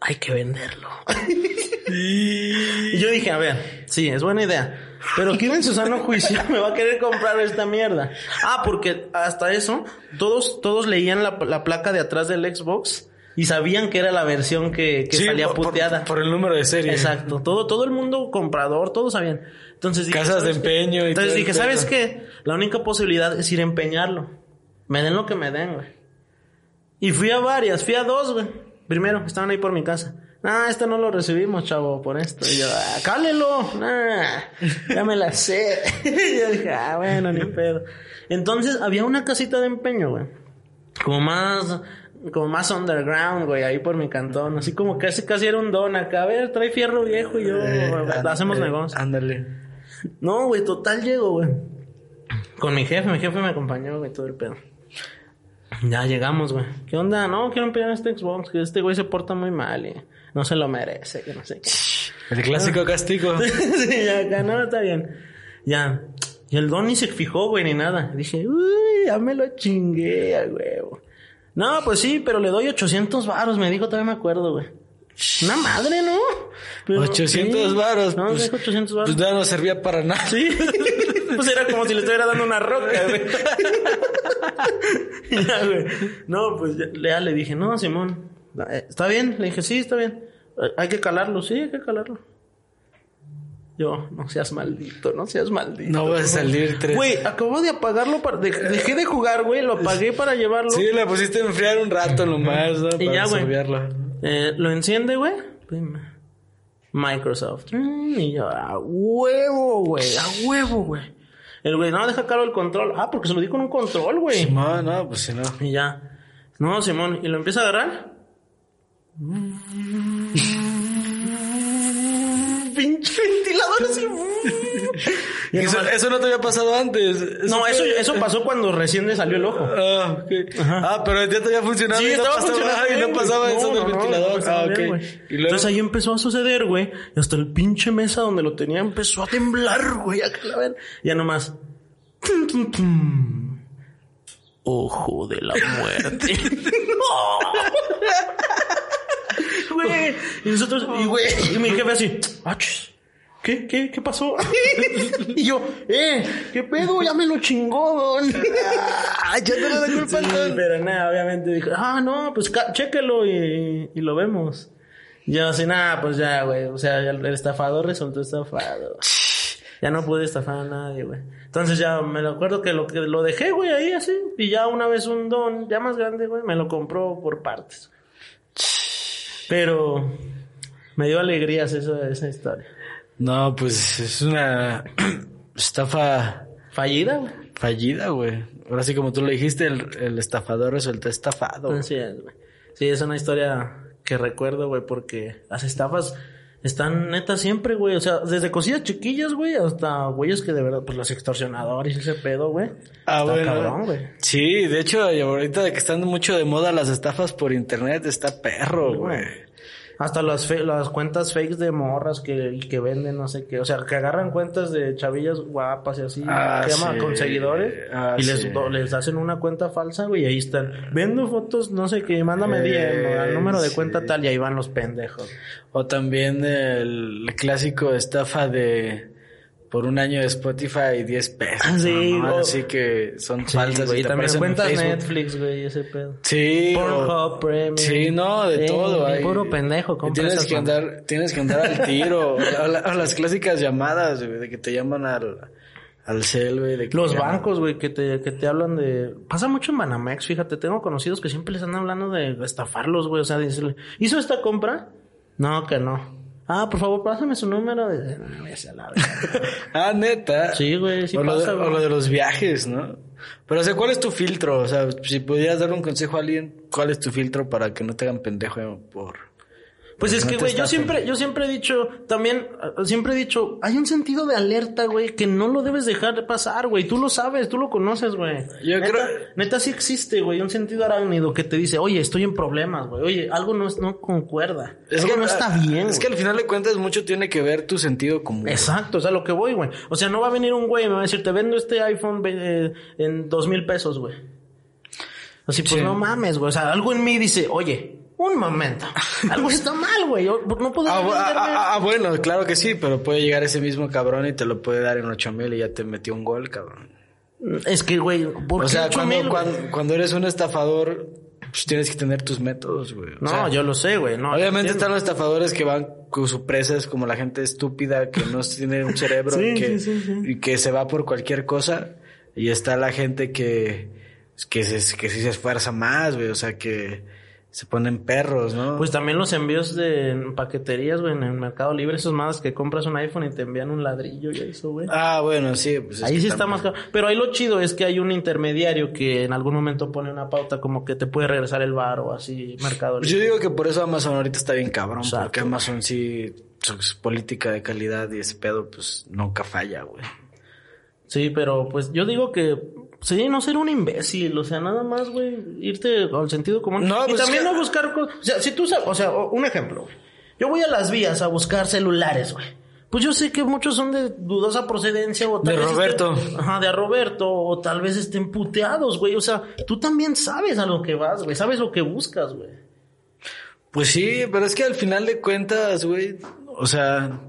[SPEAKER 2] hay que venderlo. y yo dije, a ver, sí, es buena idea. Pero ¿quién en su sano juicio me va a querer comprar esta mierda? Ah, porque hasta eso, todos, todos leían la, la placa de atrás del Xbox y sabían que era la versión que, que
[SPEAKER 1] Sí,
[SPEAKER 2] salía
[SPEAKER 1] por- por-
[SPEAKER 2] puteada.
[SPEAKER 1] Por, el número de serie.
[SPEAKER 2] Exacto, todo, todo el mundo comprador, todos sabían. Entonces dije,
[SPEAKER 1] Casas de empeño y
[SPEAKER 2] Entonces
[SPEAKER 1] todo
[SPEAKER 2] dije. ¿sabes qué? La única posibilidad es ir a empeñarlo. Me den lo que me den, güey. Y fui a varias, fui a dos, güey. Primero, estaban ahí por mi casa. Ah, este no lo recibimos, chavo, por esto. Y yo, ah, cálelo. Ah, ya me la sé. y yo dije, ah, bueno, ni pedo. Entonces, había una casita de empeño, güey. Como más, como más underground, güey, ahí por mi cantón. Así como casi, casi era un don acá. A ver, trae fierro viejo y yo,
[SPEAKER 1] Eh,
[SPEAKER 2] hacemos
[SPEAKER 1] eh,
[SPEAKER 2] negocio.
[SPEAKER 1] Ándale.
[SPEAKER 2] No, güey, total llego, güey. Con mi jefe, mi jefe me acompañó, güey, todo el pedo. Ya llegamos, güey. ¿Qué onda? No, quiero empeñar este Xbox, que este güey se porta muy mal y no se lo merece, que no sé qué.
[SPEAKER 1] El clásico castigo.
[SPEAKER 2] sí, ya acá, no, está bien. Ya. Y el don ni se fijó, güey, ni nada. Dije, uy, ya me lo chingué, a huevo. No, pues sí, pero le doy 800 varos, me dijo, todavía me acuerdo, güey. Una madre, ¿no? Pero-
[SPEAKER 1] 800
[SPEAKER 2] sí.
[SPEAKER 1] varos.
[SPEAKER 2] No,
[SPEAKER 1] pues,
[SPEAKER 2] dijo 800 varos.
[SPEAKER 1] Pues ya no servía para nada.
[SPEAKER 2] Sí. Pues era como si le estuviera dando una roca, güey. Ya, güey. No, pues ya, ya le dije, no, Simón, ¿está bien? Le dije, sí, está bien. Eh, Hay que calarlo, sí, hay que calarlo. Yo, no seas maldito, no seas maldito.
[SPEAKER 1] No vas a salir tres.
[SPEAKER 2] Güey, acabo de apagarlo para... de- dejé de jugar, güey, lo apagué para llevarlo.
[SPEAKER 1] Sí, la pusiste a enfriar un rato nomás, ¿no?
[SPEAKER 2] Y
[SPEAKER 1] Para
[SPEAKER 2] ya, güey. Eh, lo enciende, güey. Microsoft. Mm, Y yo, a huevo, güey, a huevo, güey. El güey, no, deja caro el control. Ah, porque se lo di con un control, güey.
[SPEAKER 1] No, no, pues si no.
[SPEAKER 2] Y ya. No, Simón. Y lo empieza a agarrar. Pinche ventilador así. Y
[SPEAKER 1] Eso, eso no te había pasado antes.
[SPEAKER 2] no, eso, eso pasó cuando recién le salió el ojo.
[SPEAKER 1] Ah, ok. Ah, pero ya te había funcionado.
[SPEAKER 2] Sí,
[SPEAKER 1] y no
[SPEAKER 2] estaba
[SPEAKER 1] pasaba,
[SPEAKER 2] funcionando bien,
[SPEAKER 1] no pasaba eso
[SPEAKER 2] No,
[SPEAKER 1] del
[SPEAKER 2] no,
[SPEAKER 1] ventilador. ah,
[SPEAKER 2] bien,
[SPEAKER 1] ok.
[SPEAKER 2] güey.
[SPEAKER 1] Y luego,
[SPEAKER 2] Entonces ahí empezó a suceder, güey. Y hasta el pinche mesa donde lo tenía empezó a temblar, güey. acá la ven. Ya nomás. Tum, tum, tum. Ojo de la muerte. No. Güey. Y nosotros, y güey, y mi jefe así, "Ah, ¿Qué, qué, qué pasó? y yo, eh, ¿qué pedo? Ya me lo chingó, don.
[SPEAKER 1] ya te lo da culpa
[SPEAKER 2] Sí,
[SPEAKER 1] don.
[SPEAKER 2] pero nada, obviamente dijo, ah, no, pues chéquelo y, y lo vemos. Y Yo así, nada, pues ya, güey. O sea, el el estafador resultó estafado. Ya no pude estafar a nadie, güey. Entonces ya me lo acuerdo que lo, que lo dejé, güey, ahí así. Y ya una vez un don, ya más grande, güey, me lo compró por partes. Pero me dio alegrías eso, esa historia.
[SPEAKER 1] No, pues es una estafa
[SPEAKER 2] Fallida, güey.
[SPEAKER 1] fallida, güey. Ahora sí, como tú lo dijiste, el, el estafador resultó estafado.
[SPEAKER 2] Así es, güey. Sí, es una historia que recuerdo, güey, porque las estafas están neta siempre, güey. O sea, desde cosillas chiquillas, güey, hasta güeyes que de verdad, pues los extorsionadores y ese pedo, güey.
[SPEAKER 1] Ah,
[SPEAKER 2] Está
[SPEAKER 1] bueno.
[SPEAKER 2] cabrón, güey.
[SPEAKER 1] Sí, de hecho, ahorita que están mucho de moda las estafas por internet, está perro, güey.
[SPEAKER 2] Hasta las, fe- las cuentas fakes de morras que, que venden, no sé qué. O sea, que agarran cuentas de chavillas guapas y así.
[SPEAKER 1] Ah, sí.
[SPEAKER 2] con seguidores.
[SPEAKER 1] Ah,
[SPEAKER 2] y les,
[SPEAKER 1] sí.
[SPEAKER 2] les hacen una cuenta falsa, güey. Y ahí están. Vendo fotos, no sé qué. Mándame
[SPEAKER 1] Eh,
[SPEAKER 2] 10 al número de
[SPEAKER 1] sí.
[SPEAKER 2] cuenta tal. Y ahí van los pendejos.
[SPEAKER 1] O también el clásico estafa de por un año de Spotify y 10 pesos.
[SPEAKER 2] Ah, sí,
[SPEAKER 1] ¿no? Así que son falsas
[SPEAKER 2] güey.
[SPEAKER 1] y
[SPEAKER 2] también cuentas. Netflix, güey, ese pedo.
[SPEAKER 1] Sí.
[SPEAKER 2] Pornhub, Premium.
[SPEAKER 1] Sí, no, de
[SPEAKER 2] Sí,
[SPEAKER 1] todo. hay.
[SPEAKER 2] puro pendejo,
[SPEAKER 1] tienes que andar, tienes que andar al tiro. o, la- o las clásicas llamadas, güey, de que te llaman al, al cel, güey. de que
[SPEAKER 2] Los bancos, güey, que te, que te hablan de... Pasa mucho en Banamex, fíjate. Tengo conocidos que siempre les andan hablando de estafarlos, güey. O sea, decirle, ¿hizo esta compra? No, que no. Ah, por favor, pásame su número de... No, váyase a la verga.
[SPEAKER 1] Ah, neta.
[SPEAKER 2] Sí, güey, sí
[SPEAKER 1] o, lo
[SPEAKER 2] pasa,
[SPEAKER 1] de,
[SPEAKER 2] güey.
[SPEAKER 1] o lo de los viajes, ¿no? Pero, o sea, ¿cuál es tu filtro? O sea, si pudieras dar un consejo a alguien, ¿cuál es tu filtro para que no te hagan pendejo por...
[SPEAKER 2] Pues es
[SPEAKER 1] no
[SPEAKER 2] que, güey, yo siempre, yo siempre he dicho, también, eh, siempre he dicho, hay un sentido de alerta, güey, que no lo debes dejar de pasar, güey. Tú lo sabes, tú lo conoces, güey.
[SPEAKER 1] Yo
[SPEAKER 2] neta,
[SPEAKER 1] creo-
[SPEAKER 2] Neta sí existe, güey, un sentido arácnido que te dice, oye, estoy en problemas, güey. Oye, algo no, es- no concuerda. Es que no está bien,
[SPEAKER 1] Es que al final de cuentas mucho tiene que ver tu sentido común.
[SPEAKER 2] Exacto, o sea, lo que voy, güey. O sea, no va a venir un güey y me va a decir, te vendo este iPhone eh, en dos mil pesos, güey. Así, pues
[SPEAKER 1] Sí.
[SPEAKER 2] no mames, güey. O sea, algo en mí dice, oye, un momento. Algo está mal, güey. Yo No puedo
[SPEAKER 1] Ah, ah, ah, ah, bueno, claro que sí, pero puede llegar ese mismo cabrón y te lo puede dar en ocho mil y ya te metió un gol, cabrón.
[SPEAKER 2] Es que, güey, ¿por
[SPEAKER 1] O sea,
[SPEAKER 2] ocho
[SPEAKER 1] cuando, eres un estafador, pues tienes que tener tus métodos, güey. O
[SPEAKER 2] No,
[SPEAKER 1] sea,
[SPEAKER 2] yo lo sé, güey. No,
[SPEAKER 1] Obviamente están los estafadores que van con su presa, es como la gente estúpida que no tiene un cerebro
[SPEAKER 2] Sí,
[SPEAKER 1] y, que,
[SPEAKER 2] sí, sí, sí.
[SPEAKER 1] y que se va por cualquier cosa. Y está la gente que, que, se, que sí se esfuerza más, güey. O sea, que se ponen perros, ¿no?
[SPEAKER 2] Pues también los envíos de paqueterías, güey, en el Mercado Libre, esos más que compras un iPhone y te envían un ladrillo y eso, güey.
[SPEAKER 1] ah, bueno, sí. Pues es
[SPEAKER 2] Ahí sí está
[SPEAKER 1] también-
[SPEAKER 2] más caro. Pero ahí lo chido es que hay un intermediario que en algún momento pone una pauta como que te puede regresar el bar o así, Mercado
[SPEAKER 1] Pues
[SPEAKER 2] Libre.
[SPEAKER 1] yo digo que por eso Amazon ahorita está bien cabrón,
[SPEAKER 2] Exacto.
[SPEAKER 1] porque Amazon sí, su política de calidad y ese pedo, pues nunca falla, güey.
[SPEAKER 2] Sí, pero pues yo digo que sí, no ser un imbécil, o sea, nada más, güey, irte al sentido común.
[SPEAKER 1] No,
[SPEAKER 2] y
[SPEAKER 1] pues
[SPEAKER 2] también
[SPEAKER 1] que-
[SPEAKER 2] no buscar cosas, o sea, si tú sabes, o sea, un ejemplo, güey. Yo voy a las vías a buscar celulares, güey. Pues yo sé que muchos son de dudosa procedencia o tal
[SPEAKER 1] De
[SPEAKER 2] vez
[SPEAKER 1] Roberto.
[SPEAKER 2] estén- ajá, de a Roberto o tal vez estén puteados, güey. O sea, tú también sabes a lo que vas, güey. Sabes lo que buscas, güey.
[SPEAKER 1] Pues sí, pero es que al final de cuentas, güey, o sea,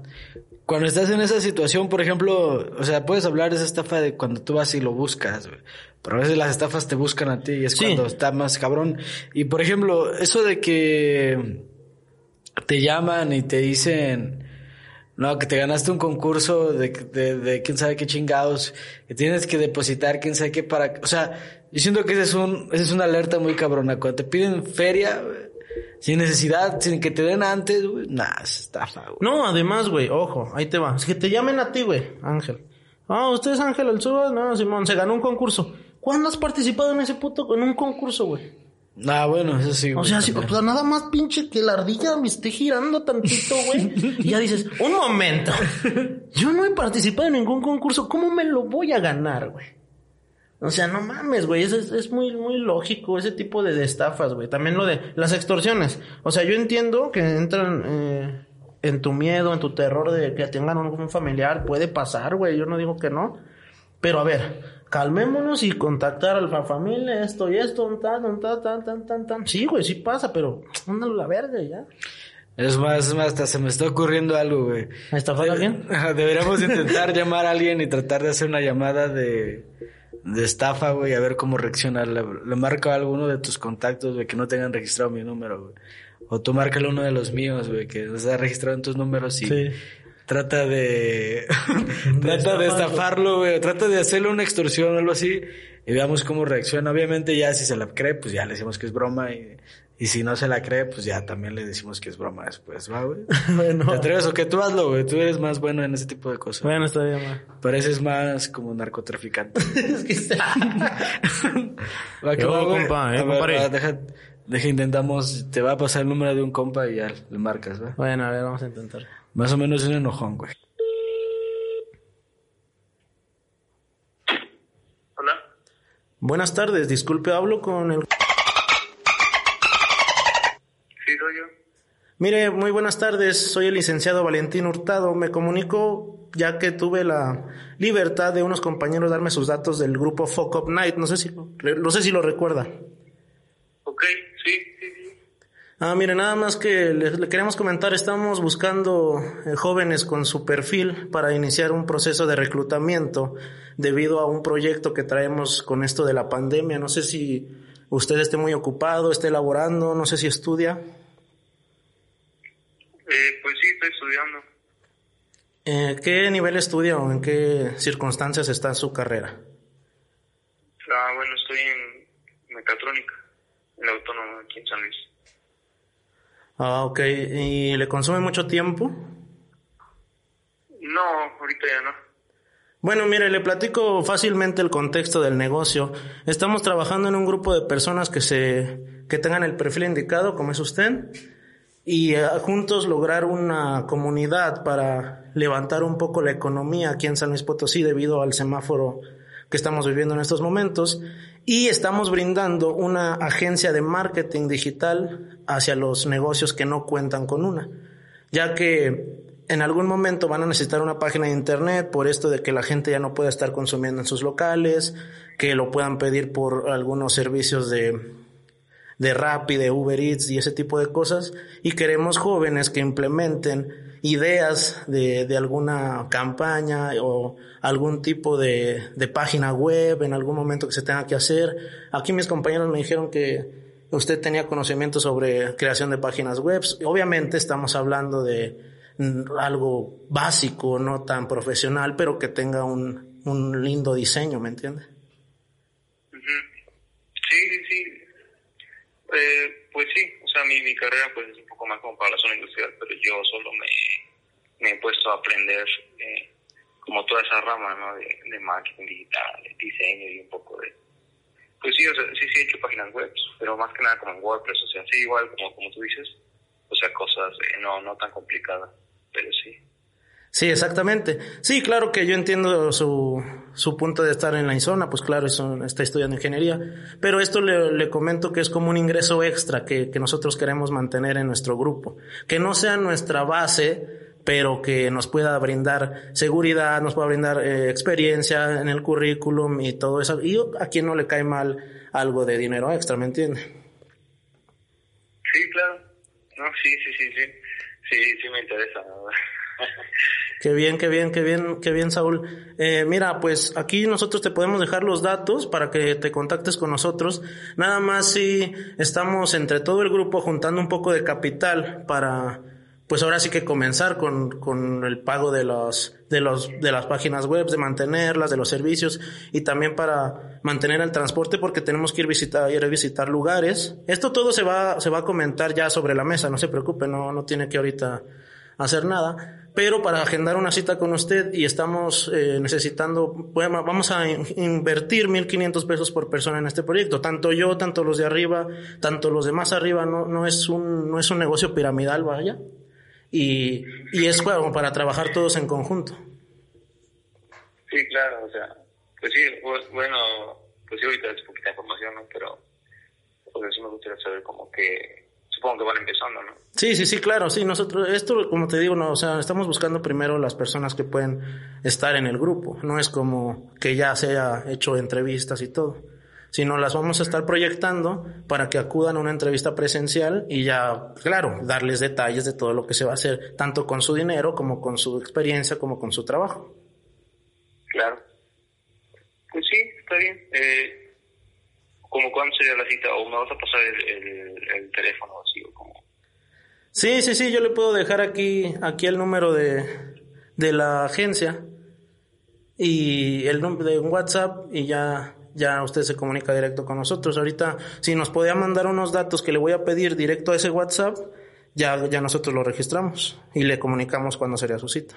[SPEAKER 1] cuando estás en esa situación, por ejemplo, o sea, puedes hablar de esa estafa de cuando tú vas y lo buscas, güey. Pero a veces las estafas te buscan a ti y es
[SPEAKER 2] Sí.
[SPEAKER 1] cuando está más cabrón. Y por ejemplo, eso de que te llaman y te dicen, no, que te ganaste un concurso de, de, de quién sabe qué chingados, que tienes que depositar quién sabe qué para, o sea, yo siento que ese es un, esa es una alerta muy cabrona. Cuando te piden feria, Sin necesidad, sin que te den antes, güey. Nah, es estafa, güey.
[SPEAKER 2] No, además, güey, ojo, ahí te va. Es que te llamen a ti, güey, Ángel. Ah, ¿usted es Ángel el Suba? No, Simón, se ganó un concurso. ¿Cuándo has participado en ese puto, en un concurso, güey?
[SPEAKER 1] Ah, bueno, eso sí,
[SPEAKER 2] O
[SPEAKER 1] güey,
[SPEAKER 2] sea, si,
[SPEAKER 1] también.
[SPEAKER 2] o sea, nada más pinche que la ardilla me esté girando tantito, güey. y ya dices, un momento. Yo no he participado en ningún concurso. ¿Cómo me lo voy a ganar, güey? O sea, no mames, güey. Es, es, muy, muy lógico ese tipo de, de estafas, güey. También lo de las extorsiones. O sea, yo entiendo que entran eh, en tu miedo, en tu terror de que tengan un, familiar. Puede pasar, güey. Yo no digo que no. Pero a ver, calmémonos y contactar a la familia, esto y esto, tan, tan, tan, tan, tan, tan, tan. Sí, güey, sí pasa, pero ándalo la verga ya.
[SPEAKER 1] Es más, es más, hasta se me está ocurriendo algo, güey.
[SPEAKER 2] ¿Estafar a alguien?
[SPEAKER 1] Deberíamos intentar llamar a alguien y tratar de hacer una llamada de, de estafa, güey, a ver cómo reacciona. Le, le marco a alguno de tus contactos, güey, que no tengan registrado mi número, güey. O tú márcale uno de los míos, güey, que está registrado en tus números y
[SPEAKER 2] Sí.
[SPEAKER 1] trata de... trata de estafarlo, güey. Trata de hacerle una extorsión o algo así y veamos cómo reacciona. Obviamente ya si se la cree, pues ya le decimos que es broma y... Y si no se la cree, pues ya también le decimos que es broma después, ¿va, güey?
[SPEAKER 2] bueno.
[SPEAKER 1] ¿Te atreves o qué? Tú hazlo, güey. Tú eres más bueno en ese tipo de cosas.
[SPEAKER 2] Bueno, está bien, ma.
[SPEAKER 1] Pareces más como narcotraficante.
[SPEAKER 2] es que está...
[SPEAKER 1] Va, que
[SPEAKER 2] Yo,
[SPEAKER 1] va,
[SPEAKER 2] compa, eh,
[SPEAKER 1] ver, va, deja, deja, intentamos. Te va a pasar el número de un compa y ya le marcas, ¿va?
[SPEAKER 2] Bueno, a ver, vamos a intentar.
[SPEAKER 1] Más o menos un enojón, güey.
[SPEAKER 2] Buenas tardes, disculpe, hablo con el...
[SPEAKER 3] Sí, soy yo.
[SPEAKER 2] Mire, muy buenas tardes, soy el licenciado Valentín Hurtado. Me comunico ya que tuve la libertad de unos compañeros darme sus datos del grupo Fuck Up Night. No sé si, no sé si lo recuerda.
[SPEAKER 3] Ok, sí, sí, sí.
[SPEAKER 2] Ah, mire, nada más que le, le queremos comentar, estamos buscando eh, jóvenes con su perfil para iniciar un proceso de reclutamiento debido a un proyecto que traemos con esto de la pandemia. No sé si usted esté muy ocupado, esté elaborando, no sé si estudia.
[SPEAKER 3] Eh, pues sí, estoy estudiando.
[SPEAKER 2] Eh, ¿Qué nivel estudia o en qué circunstancias está su carrera?
[SPEAKER 3] Ah, bueno, estoy en mecatrónica, en la autónoma aquí en San Luis.
[SPEAKER 2] Ah, ok. ¿Y le consume mucho tiempo?
[SPEAKER 3] No, ahorita ya no.
[SPEAKER 2] Bueno, mire, le platico fácilmente el contexto del negocio. Estamos trabajando en un grupo de personas que se que tengan el perfil indicado, como es usted, y eh, juntos lograr una comunidad para levantar un poco la economía aquí en San Luis Potosí debido al semáforo que estamos viviendo en estos momentos y estamos brindando una agencia de marketing digital hacia los negocios que no cuentan con una, ya que en algún momento van a necesitar una página de internet por esto de que la gente ya no pueda estar consumiendo en sus locales, que lo puedan pedir por algunos servicios de, de Rappi, de Uber Eats y ese tipo de cosas. Y queremos jóvenes que implementen ideas de, de alguna campaña o algún tipo de, de página web en algún momento que se tenga que hacer. Aquí mis compañeros me dijeron que usted tenía conocimiento sobre creación de páginas web. Obviamente estamos hablando de algo básico, no tan profesional, pero que tenga un, un lindo diseño, ¿me entiende?
[SPEAKER 3] Ujú. Sí, sí, sí. Eh, pues sí, o sea, mi, mi carrera pues es un poco más como para la zona industrial, pero yo solo me, me he puesto a aprender eh, como toda esa rama, ¿no? De, de marketing digital, de diseño y un poco de... Pues sí, o sea, sí, sí he hecho páginas web, pero más que nada como en WordPress, o sea, sí, igual como, como tú dices, o sea, cosas eh, no, no tan complicadas, pero sí.
[SPEAKER 2] Sí, exactamente. Sí, claro que yo entiendo su, su punto de estar en la zona, pues claro, eso, está estudiando ingeniería, pero esto le, le comento que es como un ingreso extra que, que nosotros queremos mantener en nuestro grupo, que no sea nuestra base, pero que nos pueda brindar seguridad, nos pueda brindar eh, experiencia en el currículum y todo eso. Y a quien no le cae mal algo de dinero extra, ¿me entiende?
[SPEAKER 3] Sí, claro. No, sí, sí, sí, sí. Sí, sí me interesa.
[SPEAKER 2] Qué bien, qué bien, qué bien, qué bien, Saúl. Eh, mira, pues aquí nosotros te podemos dejar los datos para que te contactes con nosotros. Nada más si estamos entre todo el grupo juntando un poco de capital para, pues ahora sí que comenzar con, con el pago de los, de los, de las páginas web, de mantenerlas, de los servicios y también para mantener el transporte porque tenemos que ir visitar, ir a visitar lugares. Esto todo se va, se va a comentar ya sobre la mesa, no se preocupe, no, no tiene que ahorita hacer nada. Pero para agendar una cita con usted y estamos eh, necesitando, vamos a invertir 1.500 pesos por persona en este proyecto, tanto yo, tanto los de arriba, tanto los de más arriba, no, no, es, un, no es un negocio piramidal, vaya, y, y es como para trabajar todos en conjunto.
[SPEAKER 3] Sí, claro, o sea, pues sí, bueno, pues sí, ahorita es poquita información, ¿no? Pero pues sí me gustaría saber como que supongo que van empezando, ¿no?
[SPEAKER 2] Sí, sí, sí, claro, sí, nosotros, esto, como te digo, no, o sea, estamos buscando primero las personas que pueden estar en el grupo, no es como que ya se haya hecho entrevistas y todo, sino las vamos a estar proyectando para que acudan a una entrevista presencial y ya, claro, darles detalles de todo lo que se va a hacer, tanto con su dinero como con su experiencia, como con su trabajo.
[SPEAKER 3] Claro. Pues sí, está bien. Eh, ¿Cómo cuándo sería la cita? ¿O me vas a pasar el, teléfono así o como?
[SPEAKER 2] Sí, sí, sí, yo le puedo dejar aquí, aquí el número de, de la agencia y el nombre de WhatsApp y ya, ya usted se comunica directo con nosotros. Ahorita, si nos podía mandar unos datos que le voy a pedir directo a ese WhatsApp, ya, ya nosotros lo registramos y le comunicamos cuándo sería su cita.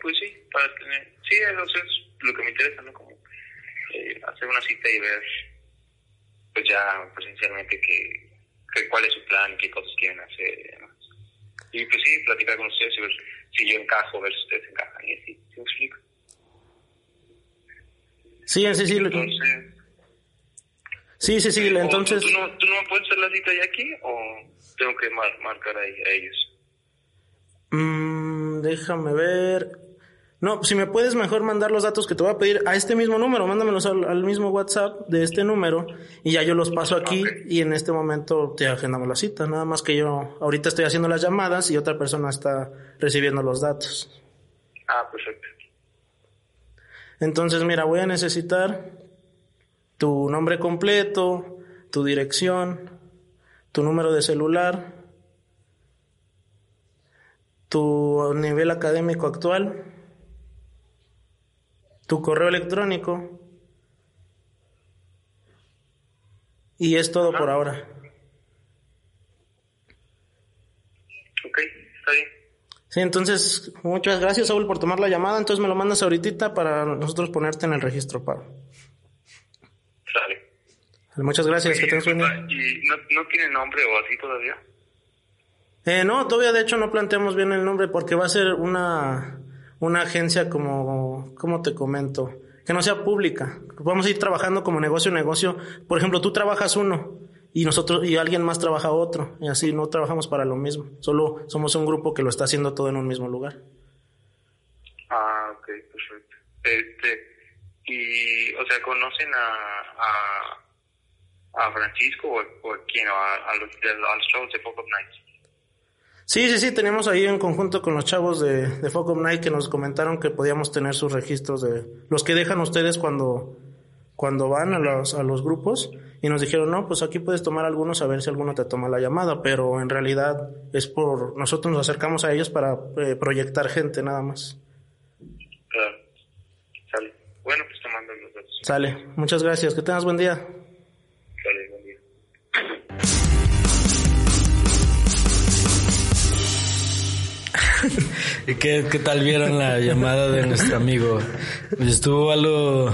[SPEAKER 3] pues sí, para tener, sí, eso es lo que me interesa, ¿no? Eh, hacer una cita y ver, pues ya presencialmente que, cuál es su plan, qué cosas quieren hacer y demás. Y pues sí, platicar con ustedes y ver si yo encajo, ver si ustedes encajan y así, ¿sí me explico?
[SPEAKER 2] Sí, sí, sí. Entonces, sí, sí, sí, entonces...
[SPEAKER 3] ¿tú no, ¿Tú no puedes hacer la cita ya aquí o tengo que marcar ahí a ellos?
[SPEAKER 2] Mm, déjame ver. No, si me puedes mejor mandar los datos que te voy a pedir a este mismo número, mándamelos al, mismo WhatsApp de este número y ya yo los paso aquí y en este momento te agendamos la cita. Nada más que yo ahorita estoy haciendo las llamadas y otra persona está recibiendo los datos.
[SPEAKER 3] Ah, perfecto.
[SPEAKER 2] Entonces, mira, voy a necesitar tu nombre completo, tu dirección, tu número de celular, tu nivel académico actual tu correo electrónico y es todo por ahora.
[SPEAKER 3] Ok, está bien.
[SPEAKER 2] Sí, entonces, muchas gracias, Saúl, por tomar la llamada. Entonces me lo mandas ahorita para nosotros ponerte en el registro, Pablo.
[SPEAKER 3] Sale.
[SPEAKER 2] Muchas gracias, que tengas
[SPEAKER 3] ¿Y no, no tiene nombre o así todavía?
[SPEAKER 2] Eh, no, todavía de hecho no planteamos bien el nombre porque va a ser una una agencia como, ¿cómo te comento? Que no sea pública. Vamos a ir trabajando como negocio a negocio. Por ejemplo, tú trabajas uno y nosotros y alguien más trabaja otro y así no trabajamos para lo mismo. Solo somos un grupo que lo está haciendo todo en un mismo lugar.
[SPEAKER 3] Ah, ok, perfecto. Este, y, o sea, ¿conocen a, a, Francisco o, a quién? A, los, a los shows de Pop Up Nights?
[SPEAKER 2] Sí, sí, sí, tenemos ahí en conjunto con los chavos de, de Focus Night que nos comentaron que podíamos tener sus registros de los que dejan ustedes cuando, cuando van a los, a los grupos y nos dijeron, no, pues aquí puedes tomar algunos a ver si alguno te toma la llamada, pero en realidad es por, nosotros nos acercamos a ellos para eh, proyectar gente nada más.
[SPEAKER 3] Claro. Sale. Bueno, pues te mando los datos.
[SPEAKER 2] Sale. Muchas gracias. Que tengas buen día.
[SPEAKER 1] ¿Y qué, tal vieron la llamada de nuestro amigo? Estuvo algo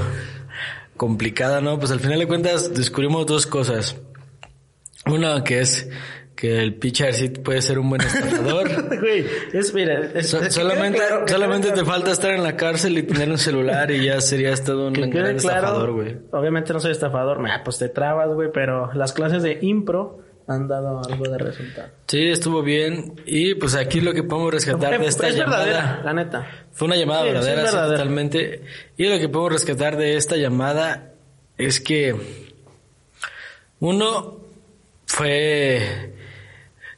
[SPEAKER 1] complicada, ¿no? Pues al final de cuentas descubrimos dos cosas. Una que es que el pitcher sí puede ser un buen estafador.
[SPEAKER 2] Güey, es, mira,
[SPEAKER 1] solamente, solamente te falta estar en la cárcel y tener un celular y ya serías todo un gran estafador, güey.
[SPEAKER 2] Obviamente no soy estafador, pues te trabas, güey, pero las clases de impro han dado algo de resultado.
[SPEAKER 1] Sí, estuvo bien. Y pues aquí lo que podemos rescatar de esta llamada.
[SPEAKER 2] la neta.
[SPEAKER 1] Fue una llamada verdadera, totalmente. Y lo que podemos rescatar de esta llamada es que uno fue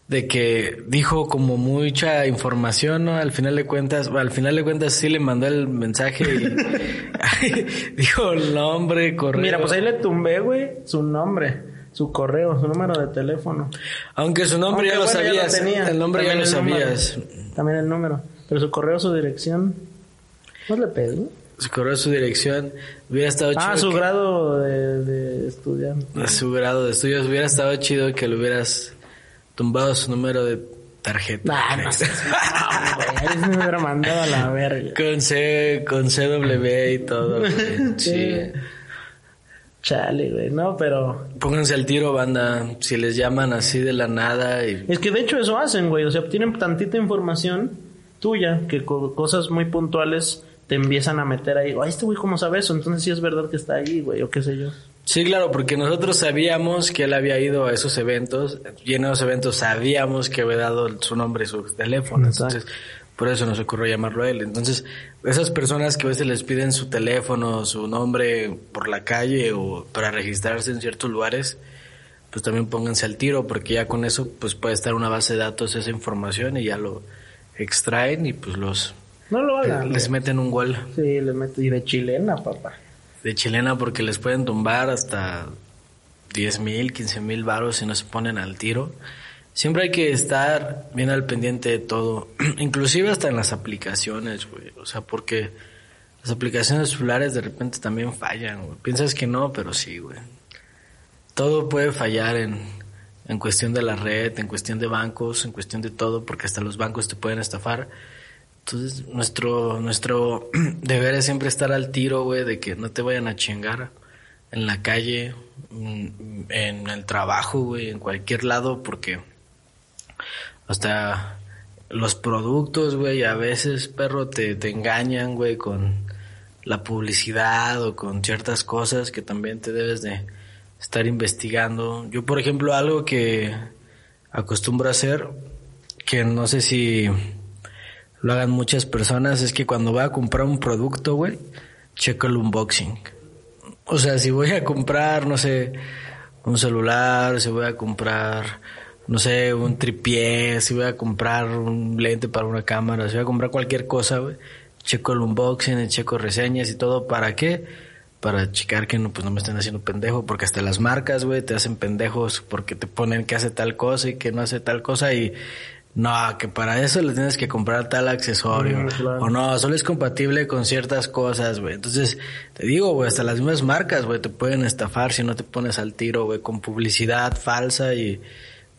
[SPEAKER 1] de que dijo como mucha información, ¿no? Al final de cuentas, al final de cuentas sí le mandó el mensaje y dijo el nombre correcto.
[SPEAKER 2] Mira, pues ahí le tumbé, güey, su nombre. Su correo, su número de teléfono.
[SPEAKER 1] Aunque su nombre ya lo sabías. el nombre ya lo sabías.
[SPEAKER 2] también el número. Pero su correo, su dirección. ¿No le pedí?
[SPEAKER 1] Su correo, su dirección. Hubiera estado
[SPEAKER 2] ah, chido. Ah, su grado de, de estudiante.
[SPEAKER 1] Su grado de estudios. Hubiera estado chido que le hubieras tumbado su número de tarjeta.
[SPEAKER 2] Nah, no sé. No, me hubiera mandado a la verga.
[SPEAKER 1] Con C, con CW y todo. sí.
[SPEAKER 2] Chale, güey, no, pero...
[SPEAKER 1] Pónganse al tiro, banda, si les llaman así de la nada y...
[SPEAKER 2] Es que de hecho eso hacen, güey, o sea, obtienen tantita información tuya que cosas muy puntuales te empiezan a meter ahí. Ay, este güey, ¿cómo sabe eso? Entonces sí es verdad que está ahí, güey, o qué sé yo.
[SPEAKER 1] Sí, claro, porque nosotros sabíamos que él había ido a esos eventos y en esos eventos sabíamos que había dado su nombre y su teléfono. Entonces, por eso nos ocurrió llamarlo a él. Entonces, esas personas que a veces les piden su teléfono, su nombre por la calle o para registrarse en ciertos lugares, pues también pónganse al tiro porque ya con eso pues puede estar una base de datos esa información y ya lo extraen y pues los...
[SPEAKER 2] No lo hagan.
[SPEAKER 1] Les meten un gol.
[SPEAKER 2] Sí, les meten... Y de chilena, papá
[SPEAKER 1] de chilena porque les pueden tumbar hasta 10 mil, 15 mil varos si no se ponen al tiro. Siempre hay que estar bien al pendiente de todo, inclusive hasta en las aplicaciones, güey. O sea, porque las aplicaciones celulares de repente también fallan, güey. Piensas que no, pero sí, güey. Todo puede fallar en, en cuestión de la red, en cuestión de bancos, en cuestión de todo, porque hasta los bancos te pueden estafar. Entonces, nuestro, nuestro deber es siempre estar al tiro, güey, de que no te vayan a chingar en la calle, en el trabajo, güey, en cualquier lado, porque hasta los productos, güey, a veces, perro, te, te engañan, güey, con la publicidad o con ciertas cosas que también te debes de estar investigando. Yo, por ejemplo, algo que acostumbro a hacer, que no sé si lo hagan muchas personas, es que cuando voy a comprar un producto, güey, checo el unboxing. O sea, si voy a comprar, no sé, un celular, si voy a comprar, no sé, un tripié, si voy a comprar un lente para una cámara, si voy a comprar cualquier cosa, güey, checo el unboxing, checo reseñas y todo, ¿para qué? Para checar que no, pues no me estén haciendo pendejo, porque hasta las marcas, güey, te hacen pendejos porque te ponen que hace tal cosa y que no hace tal cosa y no, que para eso le tienes que comprar tal accesorio. O no, solo es compatible con ciertas cosas, güey. Entonces, te digo, güey, hasta las mismas marcas, güey, te pueden estafar si no te pones al tiro, güey, con publicidad falsa y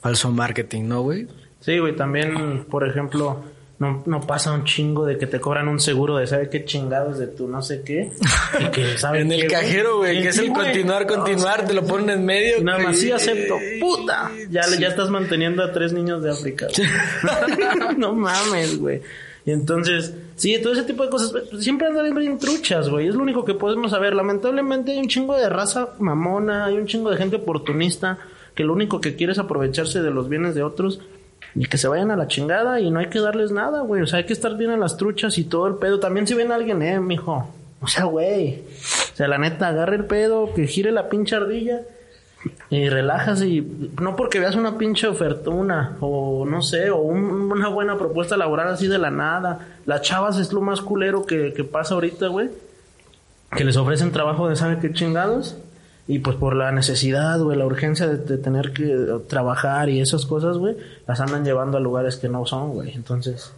[SPEAKER 1] falso marketing, ¿no, güey?
[SPEAKER 2] Sí, güey, también, por ejemplo, no, no pasa un chingo de que te cobran un seguro de sabe qué chingados de tu no sé qué.
[SPEAKER 1] Y que en el cajero, güey, que es el continuar, continuar, te lo ponen en medio.
[SPEAKER 2] Nada más sí acepto, puta. Ya, ya estás manteniendo a tres niños de África. no mames, güey. Y entonces, sí, todo ese tipo de cosas, pues, siempre andan bien truchas, güey. Es lo único que podemos saber. Lamentablemente hay un chingo de raza mamona, hay un chingo de gente oportunista que lo único que quiere es aprovecharse de los bienes de otros y que se vayan a la chingada y no hay que darles nada, güey. O sea, hay que estar bien a las truchas y todo el pedo. También si ven a alguien, eh, mijo. O sea, güey. O sea, la neta, agarre el pedo, que gire la pinche ardilla y relajas y no porque veas una pinche ofertuna o no sé, o una buena propuesta laboral así de la nada. Las chavas es lo más culero que, que pasa ahorita, güey. Que les ofrecen trabajo de sabe qué chingados y pues por la necesidad, güey, la urgencia de, tener que trabajar y esas cosas, güey, las andan llevando a lugares que no son, güey. Entonces,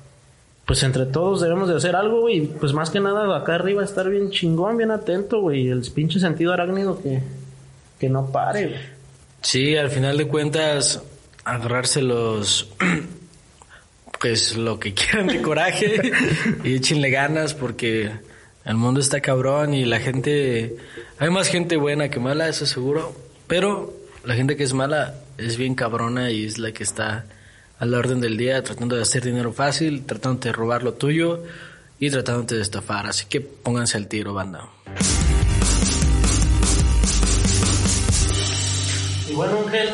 [SPEAKER 2] pues entre todos debemos de hacer algo, güey. Pues más que nada acá arriba estar bien chingón, bien atento, güey. El pinche sentido arácnido que, que no pare, güey.
[SPEAKER 1] Sí, al final de cuentas, agarrarse los... pues lo que quieran de coraje y échenle ganas porque el mundo está cabrón y la gente, hay más gente buena que mala, eso seguro, pero la gente que es mala es bien cabrona y es la que está a la orden del día tratando de hacer dinero fácil, tratando de robar lo tuyo y tratando de estafar, así que pónganse al tiro, banda.
[SPEAKER 2] Y bueno, Ángel,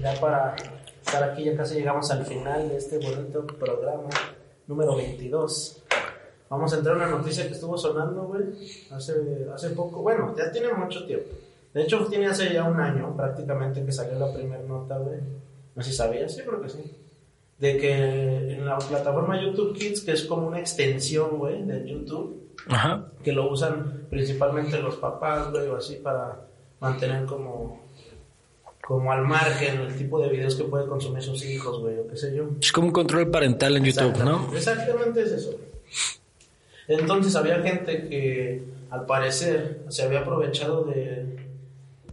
[SPEAKER 2] ya para estar aquí ya casi llegamos al final de este bonito programa número 22. Vamos a entrar a una noticia que estuvo sonando, güey, hace, hace poco. Bueno, ya tiene mucho tiempo. De hecho, tiene hace ya un año prácticamente que salió la primera nota, güey. No sé si sabías, sí, creo que sí. De que en la plataforma YouTube Kids, que es como una extensión, güey, de YouTube, Ajá. que lo usan principalmente los papás, güey, o así para mantener como como al margen el tipo de videos que puede consumir sus hijos, güey, o qué sé yo.
[SPEAKER 1] Es como un control parental en YouTube, ¿no?
[SPEAKER 2] Exactamente es eso. Entonces había gente que al parecer se había aprovechado de,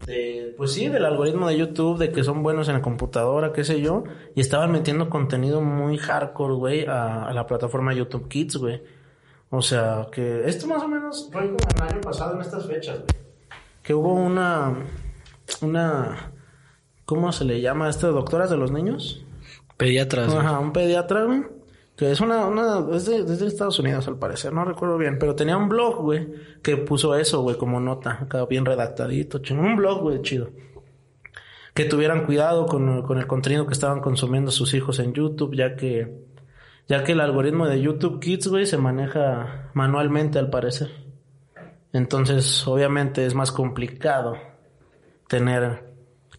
[SPEAKER 2] de, pues sí, del algoritmo de YouTube, de que son buenos en la computadora, qué sé yo, y estaban metiendo contenido muy hardcore, güey, a, a la plataforma YouTube Kids, güey. O sea, que esto más o menos fue como el año pasado en estas fechas, güey. Que hubo una, una, ¿cómo se le llama a esto? ¿Doctoras de los niños?
[SPEAKER 1] Pediatras.
[SPEAKER 2] Ajá, un pediatra, güey. Que es una, una, es de, es de Estados Unidos al parecer, no recuerdo bien, pero tenía un blog, güey, que puso eso, güey, como nota, acá bien redactadito, chingón, un blog, güey, chido. Que tuvieran cuidado con, con el contenido que estaban consumiendo sus hijos en YouTube, ya que, ya que el algoritmo de YouTube Kids, güey, se maneja manualmente al parecer. Entonces, obviamente es más complicado tener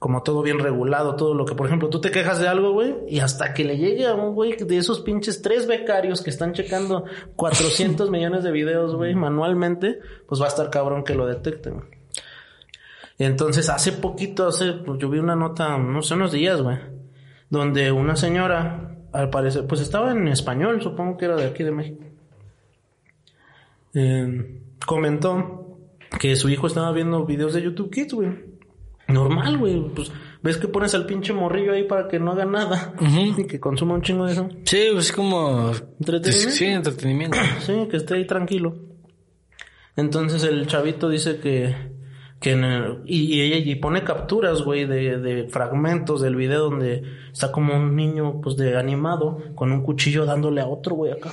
[SPEAKER 2] como todo bien regulado, todo lo que, por ejemplo, tú te quejas de algo, güey, y hasta que le llegue a un güey de esos pinches tres becarios que están checando 400 millones de videos, güey, manualmente, pues va a estar cabrón que lo detecten. entonces, hace poquito, hace, pues yo vi una nota, no sé, unos días, güey, donde una señora, al parecer, pues estaba en español, supongo que era de aquí de México, eh, comentó que su hijo estaba viendo videos de YouTube Kids, güey. Normal, güey. Pues ves que pones al pinche morrillo ahí para que no haga nada y que consuma un chingo de eso.
[SPEAKER 1] Sí, pues es como...
[SPEAKER 2] Entretenimiento.
[SPEAKER 1] Sí, entretenimiento.
[SPEAKER 2] Sí, que esté ahí tranquilo. Entonces el chavito dice que, que en el- y, y ella y pone capturas, güey, de, de fragmentos del video donde está como un niño, pues de animado, con un cuchillo dándole a otro, güey, acá.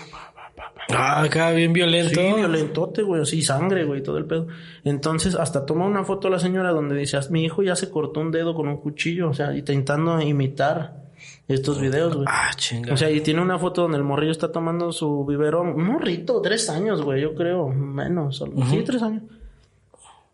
[SPEAKER 1] Ah, acá bien violento.
[SPEAKER 2] Sí, violentote, güey, así sangre, güey, todo el pedo. Entonces, hasta toma una foto la señora donde dice, "Ah, mi hijo ya se cortó un dedo con un cuchillo, o sea, intentando imitar estos videos, güey.
[SPEAKER 1] Ah, chinga.
[SPEAKER 2] O sea, y tiene una foto donde el morrillo está tomando su biberón. Un morrito, tres años, güey, yo creo, menos. Sí, tres años.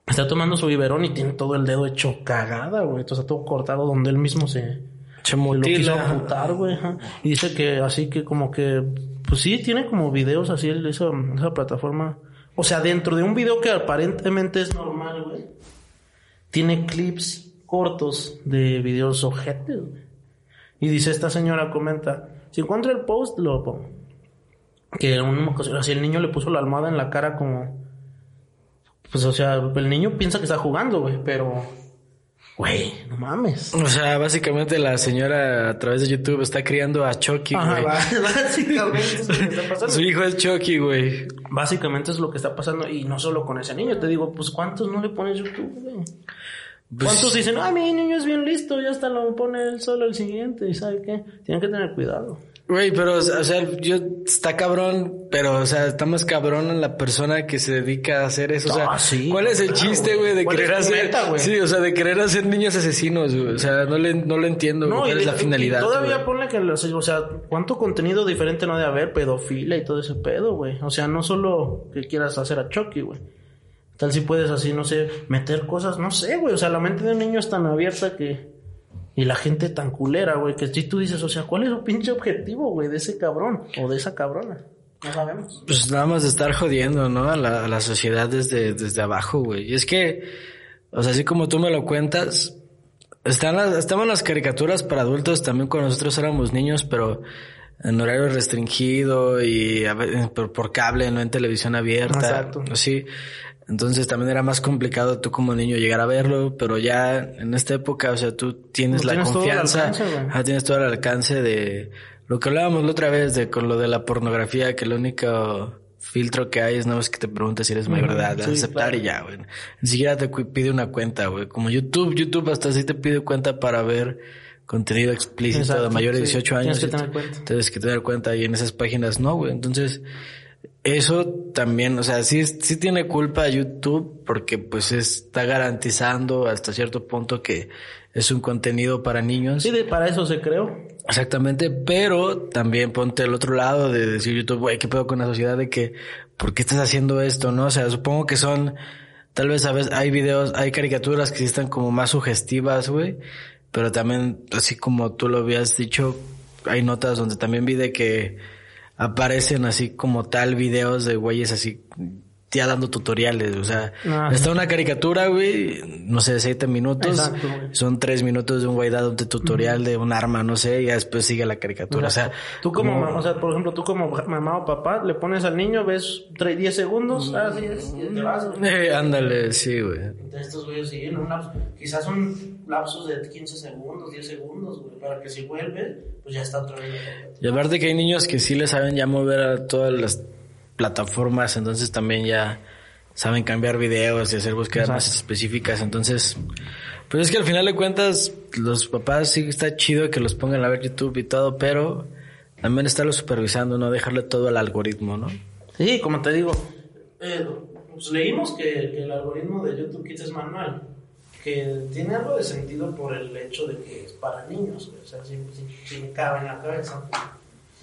[SPEAKER 2] Está tomando su biberón y tiene todo el dedo hecho cagada, güey. Entonces está todo cortado donde él mismo se,
[SPEAKER 1] Se
[SPEAKER 2] se lo quiso
[SPEAKER 1] mutila.
[SPEAKER 2] amputar, güey. Y dice que así que como que, pues sí, tiene como videos así esa, esa plataforma. O sea, dentro de un video que aparentemente es normal, güey. Tiene clips cortos de videos ojetes, güey. Y dice esta señora, comenta, si encuentro el post, lo pongo. Que un, así el niño le puso la almohada en la cara como... Pues o sea, el niño piensa que está jugando, güey, pero... Güey, no mames.
[SPEAKER 1] O sea, básicamente la señora a través de YouTube está criando a Chucky, güey.
[SPEAKER 2] básicamente es lo que está pasando.
[SPEAKER 1] Su hijo es Chucky, güey.
[SPEAKER 2] Básicamente es lo que está pasando y no solo con ese niño. Te digo, pues ¿cuántos no le pones YouTube, güey?
[SPEAKER 1] Pues,
[SPEAKER 2] ¿Cuántos dicen, ah, mi niño es bien listo, ya hasta lo pone él solo el siguiente? ¿Y sabe qué? Tienen que tener cuidado.
[SPEAKER 1] Güey, pero, o sea, yo, está cabrón, pero, o sea, está más cabrón en la persona que se dedica a hacer eso. O sea,
[SPEAKER 2] Ah, sí,
[SPEAKER 1] ¿cuál es el
[SPEAKER 2] claro,
[SPEAKER 1] chiste,
[SPEAKER 2] güey.
[SPEAKER 1] de
[SPEAKER 2] ¿Cuál
[SPEAKER 1] querer hacer,
[SPEAKER 2] meta, güey?
[SPEAKER 1] sí, o sea, de querer hacer niños asesinos, güey. O sea, no le, no lo entiendo, güey, cuál
[SPEAKER 2] y
[SPEAKER 1] es la finalidad.
[SPEAKER 2] y todavía
[SPEAKER 1] güey.
[SPEAKER 2] ponle que, o sea, ¿cuánto contenido diferente no de haber? Pedofilia y todo ese pedo, güey. O sea, no solo que quieras hacer a Chucky, güey. Tal si puedes así, no sé, meter cosas, no sé, güey. O sea, la mente de un niño es tan abierta que... Y la gente tan culera, güey, que si tú dices, o sea, ¿cuál es su pinche objetivo, güey, de ese cabrón o de esa cabrona? No sabemos.
[SPEAKER 1] Pues nada más de estar jodiendo, ¿no? A la, a la sociedad desde, desde abajo, güey. Y es que, o sea, así como tú me lo cuentas, están las, estaban las caricaturas para adultos también cuando nosotros éramos niños, pero en horario restringido y a ve- por, por cable, no en televisión abierta.
[SPEAKER 2] Exacto.
[SPEAKER 1] Así. Entonces también era más complicado tú como niño llegar a verlo, pero ya en esta época, o sea, tú tienes
[SPEAKER 2] No
[SPEAKER 1] la
[SPEAKER 2] tienes todo el
[SPEAKER 1] confianza,
[SPEAKER 2] alcance,
[SPEAKER 1] tienes todo el alcance de lo que hablábamos la otra vez de con lo de la pornografía, que el único filtro que hay es no es que te pregunte si eres mayor de edad,
[SPEAKER 2] sí,
[SPEAKER 1] aceptar
[SPEAKER 2] claro.
[SPEAKER 1] y ya, güey. Ni siquiera te pide una cuenta, güey. Como YouTube, YouTube hasta sí te pide cuenta para ver contenido explícito
[SPEAKER 2] Exacto,
[SPEAKER 1] de mayores de
[SPEAKER 2] sí.
[SPEAKER 1] 18 años.
[SPEAKER 2] Tienes que tener cuenta.
[SPEAKER 1] Tienes que tener cuenta y en esas páginas no, güey. Entonces, eso también, o sea, sí, sí tiene culpa YouTube porque pues está garantizando hasta cierto punto que es un contenido para niños.
[SPEAKER 2] Sí, de, para eso se creó.
[SPEAKER 1] Exactamente, pero también ponte al otro lado de decir YouTube, güey, ¿qué pedo con la sociedad de que, ¿por qué estás haciendo esto? ¿No? O sea, supongo que son, tal vez a veces hay videos, hay caricaturas que sí están como más sugestivas, güey, pero también, así como tú lo habías dicho, hay notas donde también vi de que aparecen así como tal videos de güeyes así ya dando tutoriales, o sea,
[SPEAKER 2] Ah.
[SPEAKER 1] está una caricatura, güey, no sé, siete minutos,
[SPEAKER 2] Exacto,
[SPEAKER 1] son tres minutos de un güey dando un tutorial de un arma, no sé, y ya después sigue la caricatura, o sea,
[SPEAKER 2] Tú como, mamá, o sea, por ejemplo, tú como mamá o papá, le pones al niño, ves tre- 10 segundos, ah, sí es, y te vas, güey.
[SPEAKER 1] eh, ándale, sí, güey.
[SPEAKER 2] Entonces estos güeyes siguen un lapso, quizás son lapsos de 15 segundos, 10 segundos, güey, para que si vuelve, pues ya está otra vez.
[SPEAKER 1] Y aparte que hay niños que sí le saben ya mover a todas las plataformas, entonces también ya saben cambiar videos y hacer búsquedas más específicas, entonces, pues es que al final de cuentas, los papás sí está chido que los pongan a ver YouTube y todo, pero también estarlo supervisando, no dejarle todo al algoritmo, ¿no?
[SPEAKER 2] Sí, como te digo, eh, pues leímos que, que el algoritmo de YouTube Kids es manual, que tiene algo de sentido por el hecho de que es para niños, o sea, si, si, si me cabe en la cabeza.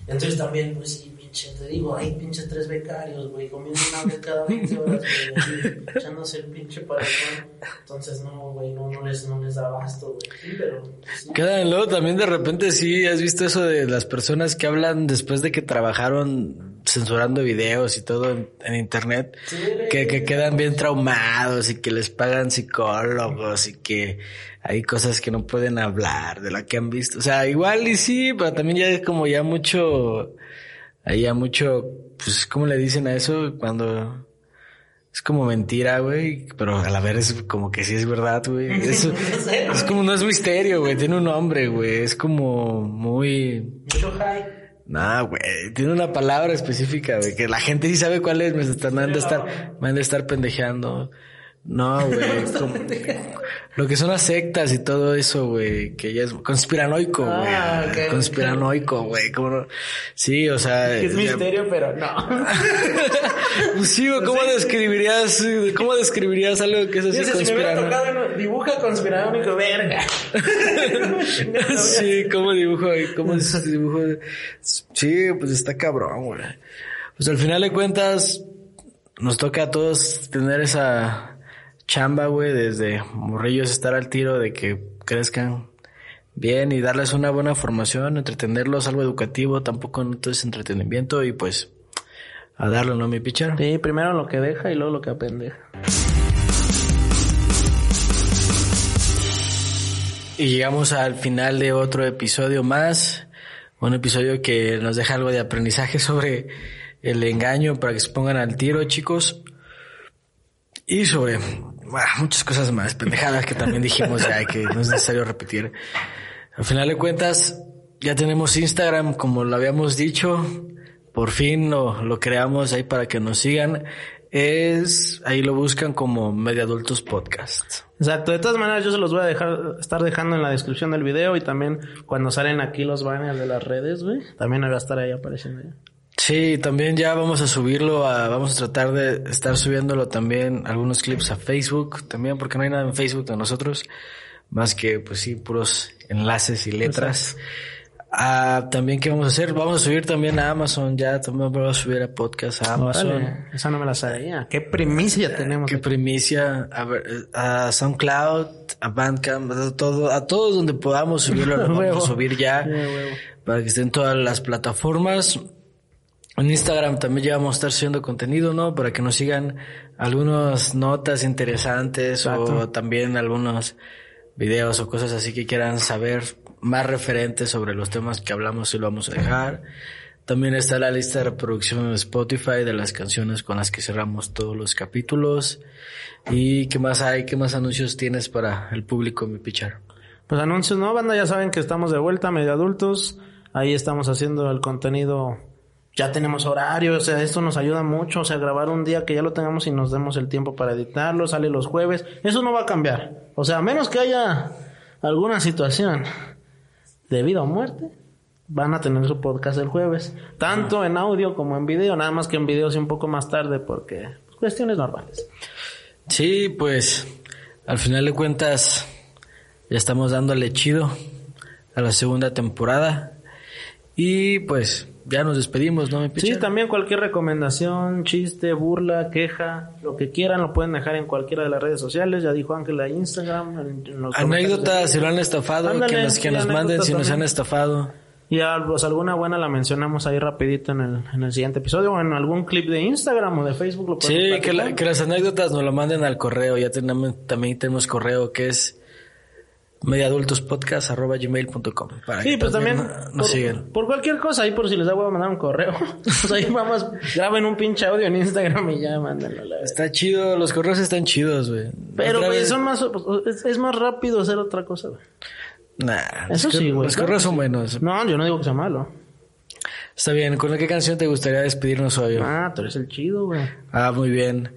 [SPEAKER 2] Entonces también, pues sí, pinche, te digo, hay pinche tres becarios, güey, comiendo una vez cada 20 horas, güey, echándose el pinche paletón. Entonces, no, güey, no, no, les, no les da abasto, güey. Sí, pero... pues.
[SPEAKER 1] Quedan luego también de repente sí, has visto eso de las personas que hablan después de que trabajaron censurando videos y todo en, en internet,
[SPEAKER 2] Sí,
[SPEAKER 1] que, que quedan bien traumados y que les pagan psicólogos y que hay cosas que no pueden hablar de la que han visto. O sea, igual y sí, pero también ya es como ya mucho, ahí ya mucho, pues, ¿cómo le dicen a eso? Cuando es como mentira, güey, pero a la vez es como que sí es verdad, güey. Es, es como, no es misterio, güey, tiene un nombre, güey, es como muy...
[SPEAKER 2] Mucho high.
[SPEAKER 1] Nah, güey, tiene una palabra específica, güey, que la gente sí sabe cuál es, me, están, me han de estar, me han de estar pendejeando. No, güey, como- lo que son las sectas y todo eso, güey, que ya es conspiranoico, güey.
[SPEAKER 2] Ah, ok,
[SPEAKER 1] conspiranoico, güey, no- Sí, o sea...
[SPEAKER 2] Es
[SPEAKER 1] ya-
[SPEAKER 2] misterio, pero no.
[SPEAKER 1] Pues sí, güey, ¿cómo describirías, cómo describirías algo que es así
[SPEAKER 2] Dice, si me hubiera
[SPEAKER 1] conspiranoico?
[SPEAKER 2] tocado, dibuja conspiranoico, verga.
[SPEAKER 1] sí, ¿cómo dibujo? ¿Cómo dibujo? Sí, pues está cabrón, güey. Pues al final de cuentas, nos toca a todos tener esa chamba, güey, desde morrillos estar al tiro de que crezcan bien y darles una buena formación, entretenerlos, algo educativo, tampoco no todo es entretenimiento y pues a darlo, ¿no, mi pichar?
[SPEAKER 2] Sí, primero lo que deja y luego lo que apendeja.
[SPEAKER 1] Y llegamos al final de otro episodio más. Un episodio que nos deja algo de aprendizaje sobre el engaño para que se pongan al tiro, chicos. Y sobre bueno, muchas cosas más, pendejadas que también dijimos ya que no es necesario repetir. Al final de cuentas, ya tenemos Instagram, como lo habíamos dicho. Por fin lo, lo creamos ahí para que nos sigan. Es, ahí lo buscan como Media Adultos Podcast.
[SPEAKER 2] Exacto, de todas maneras yo se los voy a dejar, estar dejando en la descripción del video y también cuando salen aquí los banners de las redes, güey, también va a estar ahí apareciendo.
[SPEAKER 1] Sí, también ya vamos a subirlo a, vamos a tratar de estar subiéndolo también algunos clips a Facebook también porque no hay nada en Facebook de nosotros más que pues sí puros enlaces y letras. Ah, también qué vamos a hacer? Vamos a subir también a Amazon ya, también vamos a subir a podcast a Amazon.
[SPEAKER 2] Órale, esa no me la sabía. Qué primicia tenemos.
[SPEAKER 1] Qué primicia a, ver, a SoundCloud, a Bandcamp, a todo, a todos donde podamos subirlo, lo vamos a subir ya para que estén todas las plataformas. En Instagram también ya vamos a estar subiendo contenido, ¿no? Para que nos sigan algunas notas interesantes o también algunos videos o cosas así que quieran saber más referentes sobre los temas que hablamos y lo vamos a dejar. También está la lista de reproducción en Spotify de las canciones con las que cerramos todos los capítulos. ¿Y qué más hay? ¿Qué más anuncios tienes para el público, mi pichar?
[SPEAKER 2] Pues anuncios, ¿no? Banda, ya saben que estamos de vuelta, medio adultos. Ahí estamos haciendo el contenido. Ya tenemos horario, o sea, esto nos ayuda mucho. O sea, grabar un día que ya lo tengamos y nos demos el tiempo para editarlo, sale los jueves. Eso no va a cambiar. O sea, a menos que haya alguna situación de vida o muerte, van a tener su podcast el jueves. Tanto en audio como en video, nada más que en video sí un poco más tarde porque pues, cuestiones normales.
[SPEAKER 1] Sí, pues al final de cuentas ya estamos dándole chido a la segunda temporada y pues ya nos despedimos, ¿no,
[SPEAKER 2] Sí, también cualquier recomendación, chiste, burla, queja, lo que quieran, lo pueden dejar en cualquiera de las redes sociales. Ya dijo Ángela Instagram. en- en los
[SPEAKER 1] Anécdotas, si lo han estafado,
[SPEAKER 2] Ándale,
[SPEAKER 1] que nos, que nos manden si nos han
[SPEAKER 2] también.
[SPEAKER 1] estafado.
[SPEAKER 2] Y pues, alguna buena la mencionamos ahí rapidito en el, en el siguiente episodio o en algún clip de Instagram o de Facebook. Lo
[SPEAKER 1] Sí, que, la- que las anécdotas nos lo manden al correo. Ya tenemos, también tenemos correo que es mediadultospodcast.gmail.com para
[SPEAKER 2] Sí,
[SPEAKER 1] que
[SPEAKER 2] pues también
[SPEAKER 1] nos
[SPEAKER 2] por,
[SPEAKER 1] sigan.
[SPEAKER 2] por cualquier cosa, ahí por si les da huevo mandar un correo. pues ahí vamos, graben un pinche audio en Instagram y ya mándenlo. la.
[SPEAKER 1] Está chido, los correos están chidos, güey.
[SPEAKER 2] Pero, güey,
[SPEAKER 1] vez-
[SPEAKER 2] son más, es, es más rápido hacer otra cosa, güey.
[SPEAKER 1] Nah,
[SPEAKER 2] Eso sí, güey,
[SPEAKER 1] Los correos son buenos.
[SPEAKER 2] No, yo no digo que sea malo.
[SPEAKER 1] Está bien, ¿con qué canción te gustaría despedirnos hoy?
[SPEAKER 2] Ah, tú eres el chido, güey.
[SPEAKER 1] Ah, muy bien.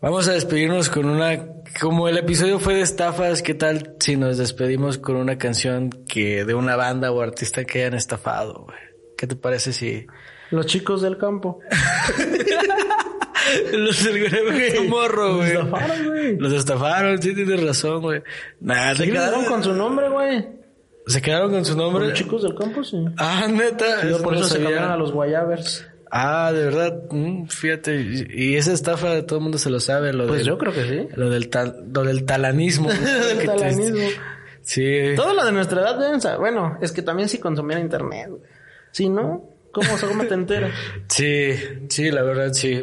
[SPEAKER 1] Vamos a despedirnos con una... Como el episodio fue de estafas, ¿qué tal si nos despedimos con una canción que de una banda o artista que hayan estafado, güey? ¿Qué te parece si...
[SPEAKER 2] Los chicos del campo.
[SPEAKER 1] Los del morro, güey.
[SPEAKER 2] Los estafaron, güey.
[SPEAKER 1] Los estafaron, sí tienes razón, güey.
[SPEAKER 2] Se quedaron con su nombre, güey.
[SPEAKER 1] ¿Se quedaron con su nombre?
[SPEAKER 2] Los chicos del campo, sí.
[SPEAKER 1] Ah, neta.
[SPEAKER 2] Yo
[SPEAKER 1] eso
[SPEAKER 2] por
[SPEAKER 1] no
[SPEAKER 2] eso se cambiaron a los Guayabers.
[SPEAKER 1] Ah, de verdad, Mm, fíjate. Y esa estafa todo el mundo se lo sabe. Lo
[SPEAKER 2] Pues
[SPEAKER 1] del,
[SPEAKER 2] yo creo que sí.
[SPEAKER 1] Lo del, tal- lo del talanismo.
[SPEAKER 2] Del talanismo.
[SPEAKER 1] Sí.
[SPEAKER 2] Todo lo de nuestra edad deben saber. Bueno, es que también si consumiera internet. Si no, ¿cómo, cómo te enteras?
[SPEAKER 1] Sí, sí, la verdad, sí.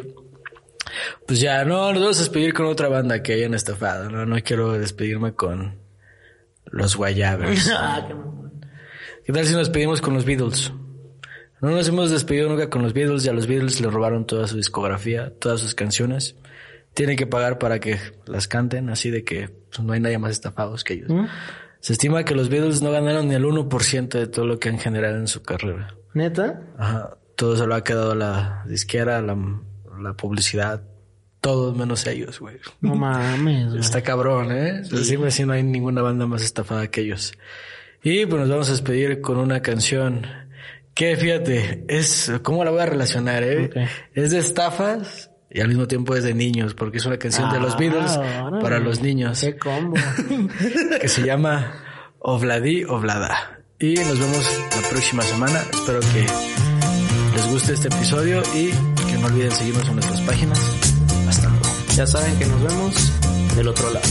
[SPEAKER 1] Pues ya, no, nos vamos a despedir con otra banda que hayan estafado. No, no quiero despedirme con los Guayabers.
[SPEAKER 2] ah, qué.
[SPEAKER 1] ¿Qué tal si nos despedimos con los Beatles? No nos hemos despedido nunca con los Beatles y a los Beatles le robaron toda su discografía, todas sus canciones. Tienen que pagar para que las canten, así de que pues, no hay nadie más estafados que ellos.
[SPEAKER 2] ¿Mm?
[SPEAKER 1] Se estima que los Beatles no ganaron ni el 1% de todo lo que han generado en su carrera.
[SPEAKER 2] ¿Neta?
[SPEAKER 1] Ajá. Todo se lo ha quedado la disquera, la, la publicidad, todos menos ellos, güey.
[SPEAKER 2] No mames, güey.
[SPEAKER 1] Está cabrón, ¿eh? Decime si no hay ninguna banda más estafada que ellos. Y pues nos vamos a despedir con una canción que, fíjate, es... ¿Cómo la voy a relacionar, eh? Es de estafas y al mismo tiempo es de niños, porque es una canción de los
[SPEAKER 2] Ah,
[SPEAKER 1] Beatles
[SPEAKER 2] órale.
[SPEAKER 1] para los niños
[SPEAKER 2] Qué combo.
[SPEAKER 1] que se llama Obladi Oblada. Y nos vemos la próxima semana. Espero que les guste este episodio y que no olviden seguirnos en nuestras páginas. Hasta luego.
[SPEAKER 2] ya saben que nos vemos del otro lado.